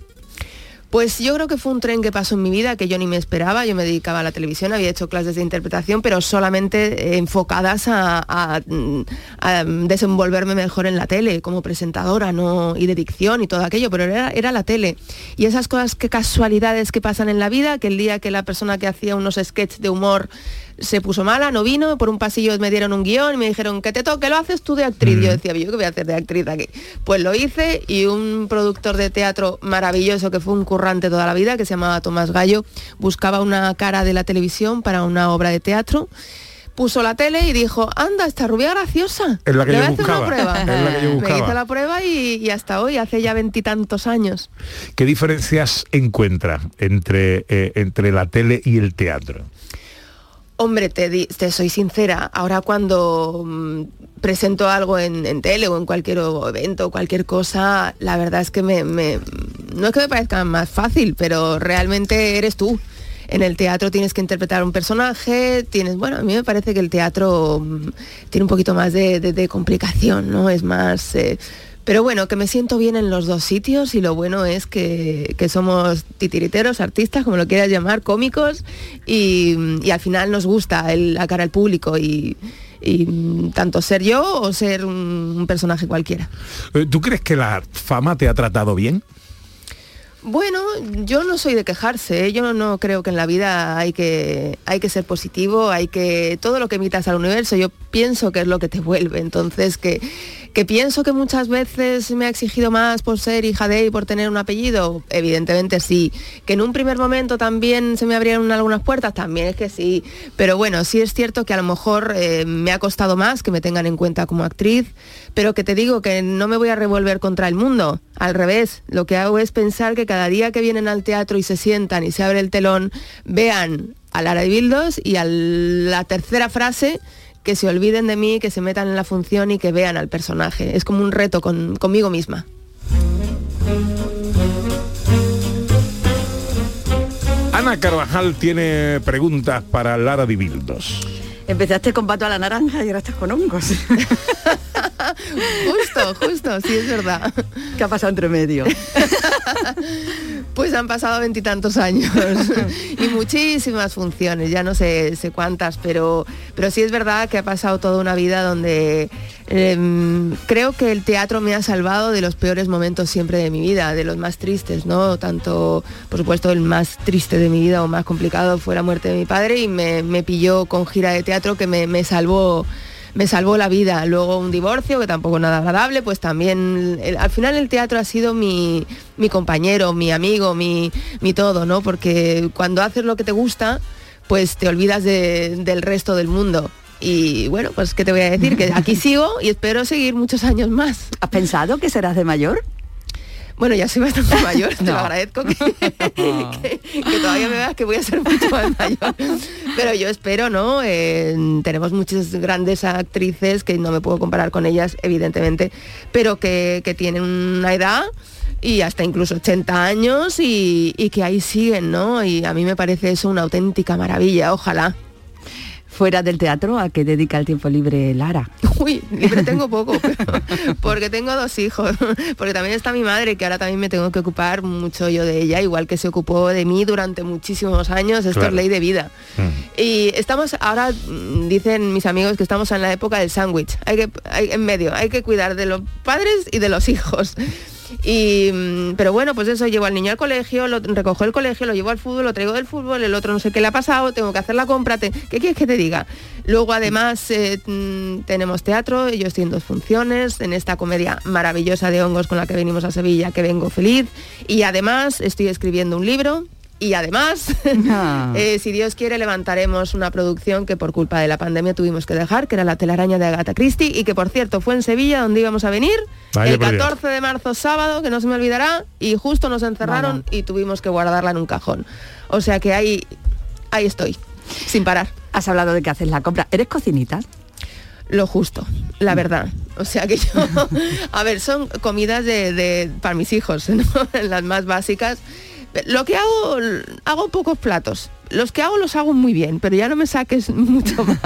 [SPEAKER 7] Pues yo creo que fue un tren que pasó en mi vida que yo ni me esperaba. Yo me dedicaba a la televisión, había hecho clases de interpretación, pero solamente eh, enfocadas mm, a, desenvolverme mejor en la tele, como presentadora y de dicción y todo aquello, pero era, era la tele. Y esas cosas, que casualidades que pasan en la vida, que el día que la persona que hacía unos sketches de humor se puso mala, no vino, por un pasillo me dieron un guion y me dijeron que te toque, lo haces tú de actriz. Yo decía, yo qué voy a hacer de actriz aquí. Pues lo hice y un productor de teatro maravilloso que fue un currante toda la vida, que se llamaba Tomás Gallo, buscaba una cara de la televisión para una obra de teatro. Puso la tele y dijo, anda, esta rubia graciosa.
[SPEAKER 4] Es la que
[SPEAKER 7] Le
[SPEAKER 4] yo
[SPEAKER 7] voy una prueba.
[SPEAKER 4] Es la que yo
[SPEAKER 7] Me hizo la prueba y, y hasta hoy, hace ya veintitantos años.
[SPEAKER 4] ¿Qué diferencias encuentras entre, eh, entre la tele y el teatro?
[SPEAKER 7] Hombre, te, soy sincera, ahora cuando mm, presento algo en, tele o en cualquier evento o cualquier cosa, la verdad es que me, no es que me parezca más fácil, pero realmente eres tú. En el teatro tienes que interpretar un personaje, tienes, bueno, a mí me parece que el teatro mm, tiene un poquito más de complicación, ¿no? Es más... eh, pero bueno, que me siento bien en los dos sitios y lo bueno es que, que somos titiriteros, artistas, como lo quieras llamar, cómicos, y, y al final nos gusta el, la cara al público y, y, tanto ser yo o ser un, un personaje cualquiera.
[SPEAKER 4] Eh, ¿Tú crees que la fama te ha tratado bien?
[SPEAKER 7] Bueno, yo no soy de quejarse, ¿eh? yo no creo que en la vida hay que, hay que ser positivo, hay que todo lo que emitas al universo, yo pienso que es lo que te vuelve, entonces que, que pienso que muchas veces me ha exigido más por ser hija de y por tener un apellido, evidentemente sí, que en un primer momento también se me abrieron algunas puertas, también es que sí, pero bueno, sí es cierto que a lo mejor eh, me ha costado más que me tengan en cuenta como actriz, pero que te digo que no me voy a revolver contra el mundo, al revés, lo que hago es pensar que cada día que vienen al teatro y se sientan y se abre el telón, vean a Lara de Bildos y a la tercera frase que se olviden de mí, que se metan en la función y que vean al personaje. Es como un reto con- conmigo misma.
[SPEAKER 4] Ana Carvajal tiene preguntas para Lara Dibildos.
[SPEAKER 6] Empezaste con pato a la naranja y ahora estás con hongos.
[SPEAKER 7] justo, justo, sí es verdad.
[SPEAKER 6] ¿Qué ha pasado entre medio?
[SPEAKER 7] Pues han pasado veintitantos años y muchísimas funciones, ya no sé, sé cuántas, pero, pero sí es verdad que ha pasado toda una vida donde em, creo que el teatro me ha salvado de los peores momentos siempre de mi vida, de los más tristes, ¿no? Tanto, por supuesto, el más triste de mi vida o más complicado fue la muerte de mi padre y me, me pilló con gira de teatro que me, me salvó me salvó la vida. Luego un divorcio, que tampoco nada agradable, pues también, al final el teatro ha sido mi, mi compañero, mi amigo, mi, mi todo, ¿no? Porque cuando haces lo que te gusta, pues te olvidas de- del resto del mundo. Y bueno, pues qué te voy a decir, que aquí sigo y espero seguir muchos años más.
[SPEAKER 6] ¿Has pensado que serás de mayor?
[SPEAKER 7] Bueno, ya soy bastante mayor, te lo agradezco que, que- que todavía me veas que voy a ser mucho más mayor. Pero yo espero, ¿no? Eh, tenemos muchas grandes actrices que no me puedo comparar con ellas, evidentemente, pero que, que tienen una edad y hasta incluso 80 años y, y que ahí siguen, ¿no? Y a mí me parece eso una auténtica maravilla, ojalá.
[SPEAKER 6] Fuera del teatro, ¿a qué dedica el tiempo libre Lara?
[SPEAKER 7] Uy, libre tengo poco, porque tengo dos hijos, porque también está mi madre, que ahora también me tengo que ocupar mucho yo de ella, igual que se ocupó de mí durante muchísimos años, esto
[SPEAKER 20] Claro.
[SPEAKER 7] es ley de vida. Y estamos ahora, mm, dicen mis amigos que estamos en la época del sándwich, hay que, hay- en medio, hay que cuidar de los padres y de los hijos. Y, mm, pero bueno, pues eso, llevo al niño al colegio, lo recojo el colegio, lo llevo al fútbol, lo traigo del fútbol, el otro no sé qué le ha pasado, tengo que hacer la compra, te- ¿qué quieres que te diga? Luego además eh, mm, tenemos teatro, yo estoy en dos funciones, en esta comedia maravillosa de hongos con la que venimos a Sevilla, que vengo feliz, y además estoy escribiendo un libro. Y además, eh, si Dios quiere, levantaremos una producción que por culpa de la pandemia tuvimos que dejar, que era La telaraña de Agatha Christie, y que por cierto fue en Sevilla donde íbamos a venir
[SPEAKER 4] Vaya
[SPEAKER 7] el
[SPEAKER 4] por Dios.
[SPEAKER 7] 14 de marzo, sábado, que no se me olvidará, y justo nos encerraron y tuvimos que guardarla en un cajón. O sea que ahí, ahí estoy, sin parar.
[SPEAKER 6] Has hablado de que haces la compra. ¿Eres cocinita?
[SPEAKER 7] Lo justo, la verdad. O sea que yo, a ver, son comidas de, de- para mis hijos, ¿no? las más básicas. Lo que hago, hago pocos platos. Los que hago los hago muy bien, pero ya no me saques mucho más.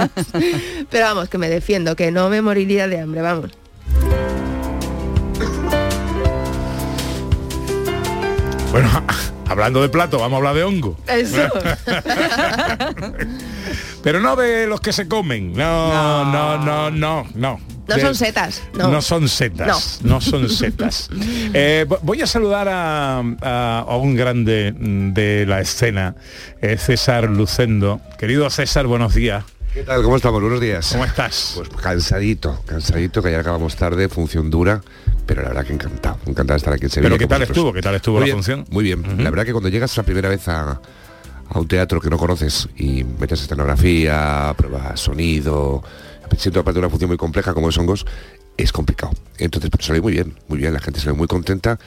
[SPEAKER 7] Pero vamos, que me defiendo, que no me moriría de hambre, vamos.
[SPEAKER 4] Bueno, hablando de plato, vamos a hablar de hongo.
[SPEAKER 7] Eso.
[SPEAKER 4] Pero no de los que se comen. No, no, no, no, no.
[SPEAKER 7] No
[SPEAKER 4] De-
[SPEAKER 7] son setas, no.
[SPEAKER 4] No son setas, no, son setas. Eh, vo- voy a saludar a, a- a un grande de la escena, eh, César Lucendo. Querido César, buenos días.
[SPEAKER 20] ¿Qué tal? ¿Cómo estamos? Buenos días.
[SPEAKER 4] ¿Cómo estás?
[SPEAKER 20] Pues cansadito, cansadito, que ya acabamos tarde, función dura, pero la verdad que encantado, encantado de estar aquí en Sevilla.
[SPEAKER 4] ¿Pero qué tal
[SPEAKER 20] vosotros.
[SPEAKER 4] estuvo? ¿Qué tal estuvo
[SPEAKER 20] Muy
[SPEAKER 4] la
[SPEAKER 20] bien,
[SPEAKER 4] función?
[SPEAKER 20] Muy bien. La verdad que cuando llegas la primera vez a, a un teatro que no conoces y metes escenografía, pruebas sonido, siento aparte una función muy compleja como es Hongos, es complicado. Entonces, pero sale muy bien, muy bien, la gente sale muy contenta.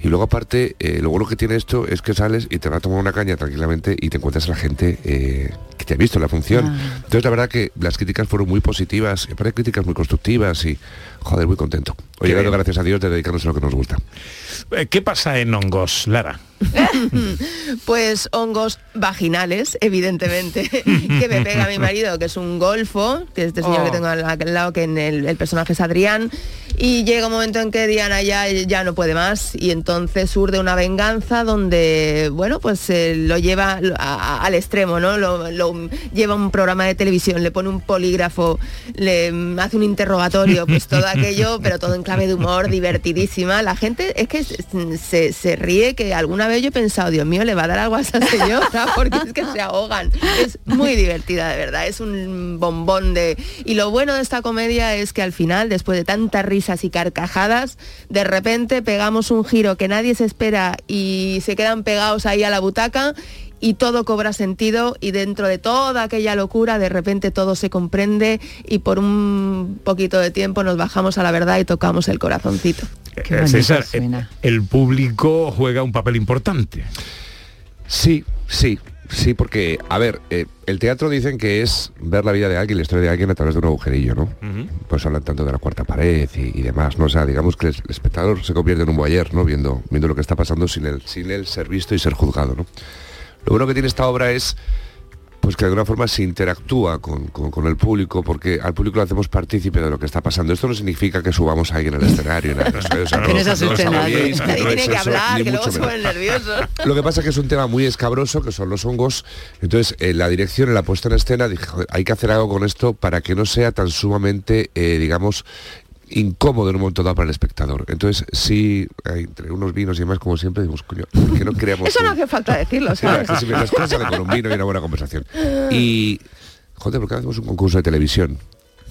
[SPEAKER 20] Y luego aparte, eh, lo bueno que tiene esto es que sales y te vas a tomar una caña tranquilamente y te encuentras a la gente eh, que te ha visto en la función.
[SPEAKER 6] Ah.
[SPEAKER 20] Entonces, la verdad que las críticas fueron muy positivas, y aparte críticas muy constructivas y, joder, muy contento. Hoy llegando, gracias a Dios, de dedicarnos a lo que nos gusta.
[SPEAKER 4] Eh, ¿Qué pasa en hongos, Lara?
[SPEAKER 7] Pues hongos vaginales, evidentemente, que me pega mi marido, que es un golfo, que es este señor
[SPEAKER 6] Oh.
[SPEAKER 7] que tengo al, al lado, que en el, el personaje es Adrián, y llega un momento en que Diana ya, ya no puede más, y entonces surde una venganza donde, bueno, pues eh, lo lleva a- a- al extremo, ¿no? Lo, lo lleva a un programa de televisión, le pone un polígrafo, le hace un interrogatorio, pues todo aquello, pero todo en clave clave de humor divertidísima. La gente es que se, se ríe que alguna vez yo he pensado, Dios mío, le va a dar algo a esa señora porque es que se ahogan. Es muy divertida, de verdad. Es un bombón de... Y lo bueno de esta comedia es que al final, después de tantas risas y carcajadas, de repente pegamos un giro que nadie se espera y se quedan pegados ahí a la butaca y todo cobra sentido y dentro de toda aquella locura de repente todo se comprende y por un poquito de tiempo nos bajamos a la verdad y tocamos el corazoncito.
[SPEAKER 4] Eh, César, eh, el público juega un papel importante.
[SPEAKER 20] Sí, sí, sí, porque, a ver, eh, el teatro dicen que es ver la vida de alguien, la historia de alguien a través de un agujerillo, ¿no? Pues hablan tanto de la cuarta pared y, y demás, ¿no? O sea, digamos que el espectador se convierte en un boyer, ¿no? Viendo, viendo lo que está pasando sin él, sin él ser visto y ser juzgado, ¿no? Lo bueno que tiene esta obra es pues que de alguna forma se interactúa con, con- con el público porque al público lo hacemos partícipe de lo que está pasando. Esto no significa que subamos a alguien al escenario, nada, eso, o sea,
[SPEAKER 7] Que no nadie.
[SPEAKER 20] que
[SPEAKER 7] tiene que hablar, que luego nerviosos.
[SPEAKER 20] Lo que pasa es que es un tema muy escabroso, que son los hongos. Entonces, en la dirección, en la puesta en escena, dije, "Joder, hay que hacer algo con esto para que no sea tan sumamente, eh, digamos, incómodo en un momento dado para el espectador. Entonces, sí, hay entre unos vinos y demás, como siempre, decimos, coño, ¿por qué no creamos
[SPEAKER 7] Eso no hace falta decirlo,
[SPEAKER 20] Sí,
[SPEAKER 7] ¿sabes?
[SPEAKER 20] salen con un vino y una buena conversación. Y, joder, ¿por qué hacemos un concurso de televisión?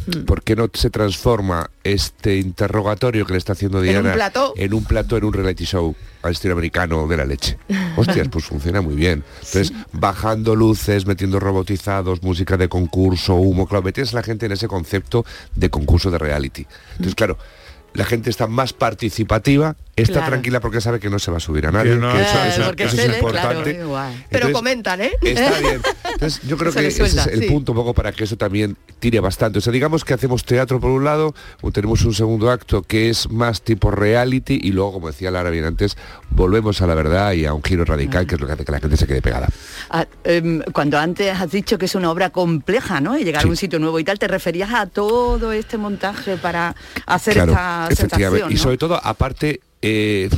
[SPEAKER 7] Hmm.
[SPEAKER 20] ¿Por qué no se transforma este interrogatorio que le está haciendo
[SPEAKER 7] En un
[SPEAKER 20] Diana
[SPEAKER 7] plató.
[SPEAKER 20] en un plató, en un reality show al estilo americano de la leche? Hostias, pues funciona muy bien. Entonces, bajando luces, metiendo robotizados, música de concurso, humo, claro, metes a la gente en ese concepto de concurso de reality. Entonces, claro, la gente está más participativa, está
[SPEAKER 7] Claro.
[SPEAKER 20] tranquila porque sabe que no se va a subir a nadie,
[SPEAKER 4] Que no,
[SPEAKER 20] que eso, eso-
[SPEAKER 7] porque
[SPEAKER 20] eso
[SPEAKER 7] se
[SPEAKER 20] es importante.
[SPEAKER 7] claro. Pero comentan, ¿eh?
[SPEAKER 20] Está bien. Entonces yo creo
[SPEAKER 7] Se
[SPEAKER 20] que ese es el
[SPEAKER 7] sí.
[SPEAKER 20] punto un poco para que eso también tire bastante. O sea, digamos que hacemos teatro por un lado, o tenemos un segundo acto que es más tipo reality y luego, como decía Lara bien antes, volvemos a la verdad y a un giro radical que es lo que hace que la gente se quede pegada.
[SPEAKER 6] Ah, em, cuando antes has dicho que es una obra compleja, ¿no? Y llegar
[SPEAKER 20] Sí.
[SPEAKER 6] a un sitio nuevo y tal, te referías a todo este montaje para hacer
[SPEAKER 20] Claro,
[SPEAKER 6] esta
[SPEAKER 20] efectivamente.
[SPEAKER 6] sensación,
[SPEAKER 20] Y sobre todo, aparte, eh,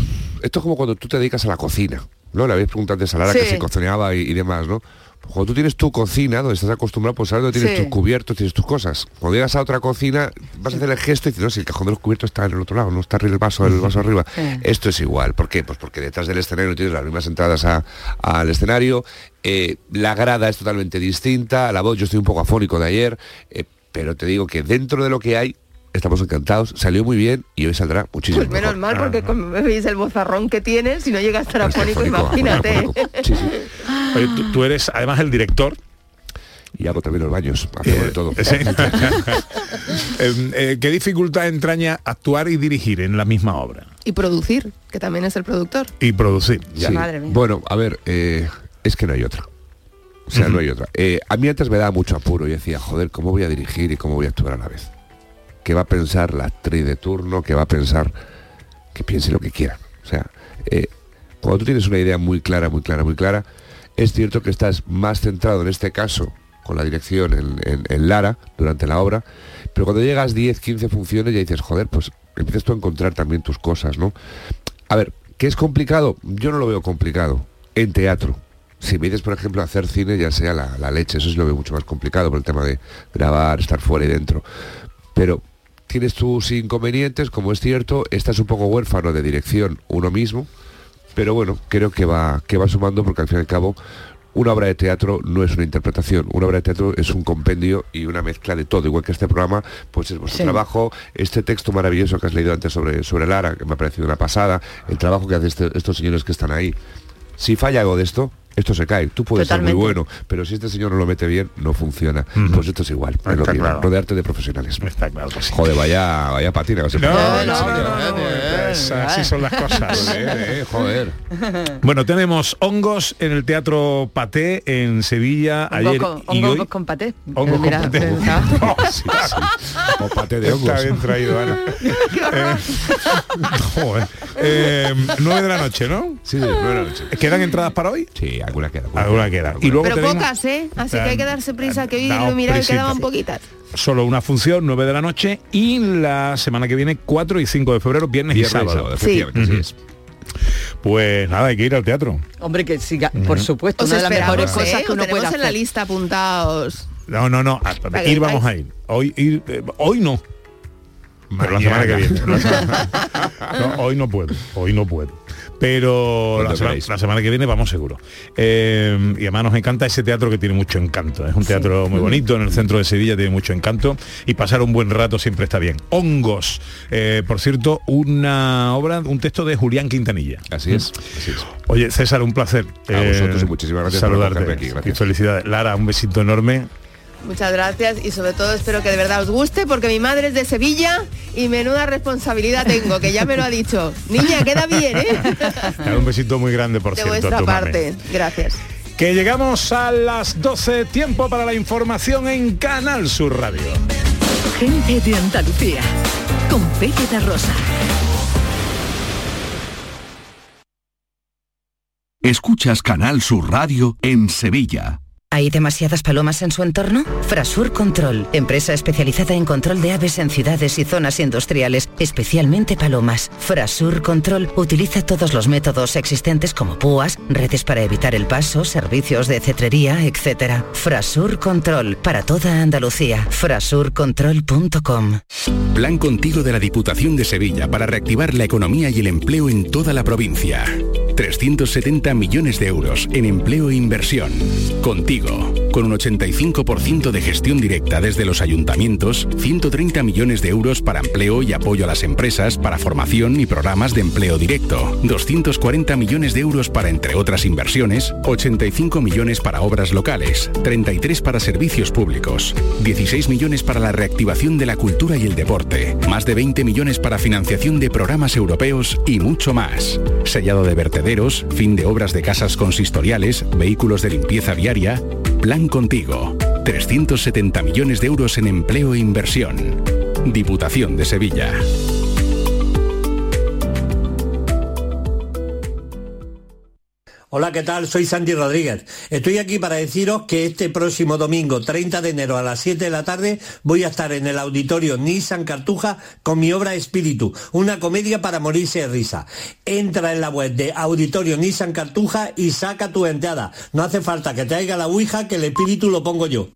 [SPEAKER 20] esto es como cuando tú te dedicas a la cocina. ¿no? Le habéis preguntado antes a Lara
[SPEAKER 6] Sí.
[SPEAKER 20] que se cocineaba y, y demás, ¿no? Cuando tú tienes tu cocina, donde estás acostumbrado, pues sabes dónde tienes
[SPEAKER 6] Sí.
[SPEAKER 20] tus cubiertos, tienes tus cosas. Cuando llegas a otra cocina, vas a hacer el gesto y dices, no, si el cajón de los cubiertos está en el otro lado, no está arriba el vaso, el vaso arriba.
[SPEAKER 6] Sí.
[SPEAKER 20] Esto es igual. ¿Por qué? Pues porque detrás del escenario tienes las mismas entradas a- al escenario, eh, la grada es totalmente distinta, la voz, yo estoy un poco afónico de ayer, eh, pero te digo que dentro de lo que hay, estamos encantados, salió muy bien y hoy saldrá muchísimo
[SPEAKER 7] Pues menos
[SPEAKER 20] mejor.
[SPEAKER 7] mal, porque como veis el bozarrón que tienes, si no llega a estar afónico, imagínate.
[SPEAKER 4] Oye, tú, tú eres además el director.
[SPEAKER 20] Y hago también los baños, hacemos de todo.
[SPEAKER 4] Sí. Eh, eh, ¿Qué dificultad entraña actuar y dirigir en la misma obra?
[SPEAKER 7] Y producir, que también es el productor.
[SPEAKER 4] Y producir.
[SPEAKER 20] Sí. Bueno, a ver, eh, es que no hay otra. O sea, no hay otra. Eh, a mí antes me daba mucho apuro y decía, joder, ¿cómo voy a dirigir y cómo voy a actuar a la vez? ¿Qué va a pensar la actriz de turno? ¿Qué va a pensar? Que piense lo que quiera. O sea, eh, cuando tú tienes una idea muy clara, muy clara, muy clara, es cierto que estás más centrado en este caso con la dirección en Lara durante la obra, pero cuando llegas 10, 15 funciones ya dices, joder, pues empiezas tú a encontrar también tus cosas, ¿no? A ver, ¿qué es complicado? Yo no lo veo complicado en teatro. Si me dices, por ejemplo, hacer cine, ya sea la, la leche, eso sí lo veo mucho más complicado por el tema de grabar, estar fuera y dentro. Pero tienes tus inconvenientes, como es cierto, estás un poco huérfano de dirección uno mismo, pero bueno, creo que va, que va sumando porque al fin y al cabo una obra de teatro no es una interpretación, una obra de teatro es un compendio y una mezcla de todo, igual que este programa, pues es vuestro
[SPEAKER 6] Sí.
[SPEAKER 20] trabajo, este texto maravilloso que has leído antes sobre, sobre Lara, que me ha parecido una pasada, el trabajo que hacen este- estos señores que están ahí. Si falla algo de esto, esto se cae. Tú puedes ser
[SPEAKER 6] Totalmente.
[SPEAKER 20] muy bueno, pero si este señor no lo mete bien, no funciona. Pues esto es igual. es lo mismo,
[SPEAKER 4] claro.
[SPEAKER 20] rodearte de profesionales.
[SPEAKER 4] Está claro que sí.
[SPEAKER 20] Joder, vaya, vaya patina. que
[SPEAKER 4] No, no, no, no, así son las cosas.
[SPEAKER 20] Joder, eh, joder.
[SPEAKER 4] Bueno, tenemos hongos en el Teatro Paté en Sevilla ayer
[SPEAKER 6] con,
[SPEAKER 4] y
[SPEAKER 6] hongos
[SPEAKER 4] hoy.
[SPEAKER 6] con paté.
[SPEAKER 4] Hongos con paté.
[SPEAKER 6] está-
[SPEAKER 20] Oh, sí, sí. O paté de hongos.
[SPEAKER 4] Está bien traído, Ana. Eh, joder. Eh, 9 de la noche, ¿no?
[SPEAKER 20] Sí, nueve de la noche.
[SPEAKER 4] ¿Quedan entradas para hoy?
[SPEAKER 20] Sí, alguna queda.
[SPEAKER 4] Alguna queda. Y luego
[SPEAKER 7] Pero
[SPEAKER 4] tenemos
[SPEAKER 7] pocas, ¿eh? Así que hay que darse prisa, que hoy
[SPEAKER 4] Daos
[SPEAKER 7] mira que
[SPEAKER 4] prisita.
[SPEAKER 7] quedaban poquitas.
[SPEAKER 4] solo una función, 9 de la noche, y la semana que viene, 4 y 5 de febrero, viernes,
[SPEAKER 20] Viernes
[SPEAKER 4] y
[SPEAKER 20] y
[SPEAKER 4] sábado.
[SPEAKER 20] sábado, así es.
[SPEAKER 4] Pues nada, hay que ir al teatro.
[SPEAKER 6] Hombre, que siga, por supuesto,
[SPEAKER 7] Os
[SPEAKER 6] una de las mejores cosas
[SPEAKER 7] ¿eh?
[SPEAKER 6] que
[SPEAKER 7] Os
[SPEAKER 6] uno puede
[SPEAKER 7] tenemos en la
[SPEAKER 6] hacer.
[SPEAKER 7] lista apuntados.
[SPEAKER 4] No, no, no. a-
[SPEAKER 7] que
[SPEAKER 4] ir vamos a ir. Hoy, ir, eh, hoy no. Pero la semana que viene. la semana- No, hoy no puedo, hoy no puedo. Pero la
[SPEAKER 20] Cuando
[SPEAKER 4] semana,
[SPEAKER 20] queráis.
[SPEAKER 4] la semana que viene vamos seguro. Eh, y además nos encanta ese teatro que tiene mucho encanto. Es un teatro muy bonito, en el centro de Sevilla tiene mucho encanto. Y pasar un buen rato siempre está bien. Hongos. Eh, por cierto, una obra, un texto de Julián Quintanilla.
[SPEAKER 20] Así es, así es.
[SPEAKER 4] Oye, César, un placer. eh,
[SPEAKER 20] A vosotros y muchísimas gracias por
[SPEAKER 4] saludarte.
[SPEAKER 20] acogerme aquí, gracias.
[SPEAKER 4] Y felicidades. Lara, un besito enorme.
[SPEAKER 7] Muchas gracias y sobre todo espero que de verdad os guste porque mi madre es de Sevilla y menuda responsabilidad tengo, que ya me lo ha dicho. Niña, queda bien, ¿eh?
[SPEAKER 4] Un besito muy grande, por
[SPEAKER 7] De
[SPEAKER 4] cierto. a
[SPEAKER 7] vuestra
[SPEAKER 4] tu mami.
[SPEAKER 7] parte. Gracias.
[SPEAKER 4] Que llegamos a las 12, tiempo para la información en Canal Sur Radio.
[SPEAKER 2] Gente de Andalucía. Con Pepe Rosa.
[SPEAKER 1] Escuchas Canal Sur Radio en Sevilla.
[SPEAKER 21] ¿Hay demasiadas palomas en su entorno? Frasur Control, empresa especializada en control de aves en ciudades y zonas industriales, especialmente palomas. Frasur Control utiliza todos los métodos existentes como púas, redes para evitar el paso, servicios de cetrería, etc. Frasur Control, para toda Andalucía. Frasurcontrol.com
[SPEAKER 22] Plan contigo de la Diputación de Sevilla para reactivar la economía y el empleo en toda la provincia. 370 millones de euros en empleo e inversión. Contigo, con un 85% de gestión directa desde los ayuntamientos, 130 millones de euros para empleo y apoyo a las empresas, para formación y programas de empleo directo, 240 millones de euros para, entre otras inversiones, 85 millones para obras locales, 33 para servicios públicos, 16 millones para la reactivación de la cultura y el deporte, más de 20 millones para financiación de programas europeos y mucho más. Sellado de vertederos, fin de obras de casas consistoriales, vehículos de limpieza viaria. Plan contigo. 370 millones de euros en empleo e inversión. Diputación de Sevilla.
[SPEAKER 17] Hola, ¿qué tal? Soy Santi Rodríguez. Estoy aquí para deciros que este próximo domingo, 30 de enero a las 7 de la tarde, voy a estar en el auditorio Nissan Cartuja con mi obra Espíritu, una comedia para morirse de risa. Entra en la web de Auditorio Nissan Cartuja y saca tu entrada. No hace falta que te traiga la Ouija, que el espíritu lo pongo yo.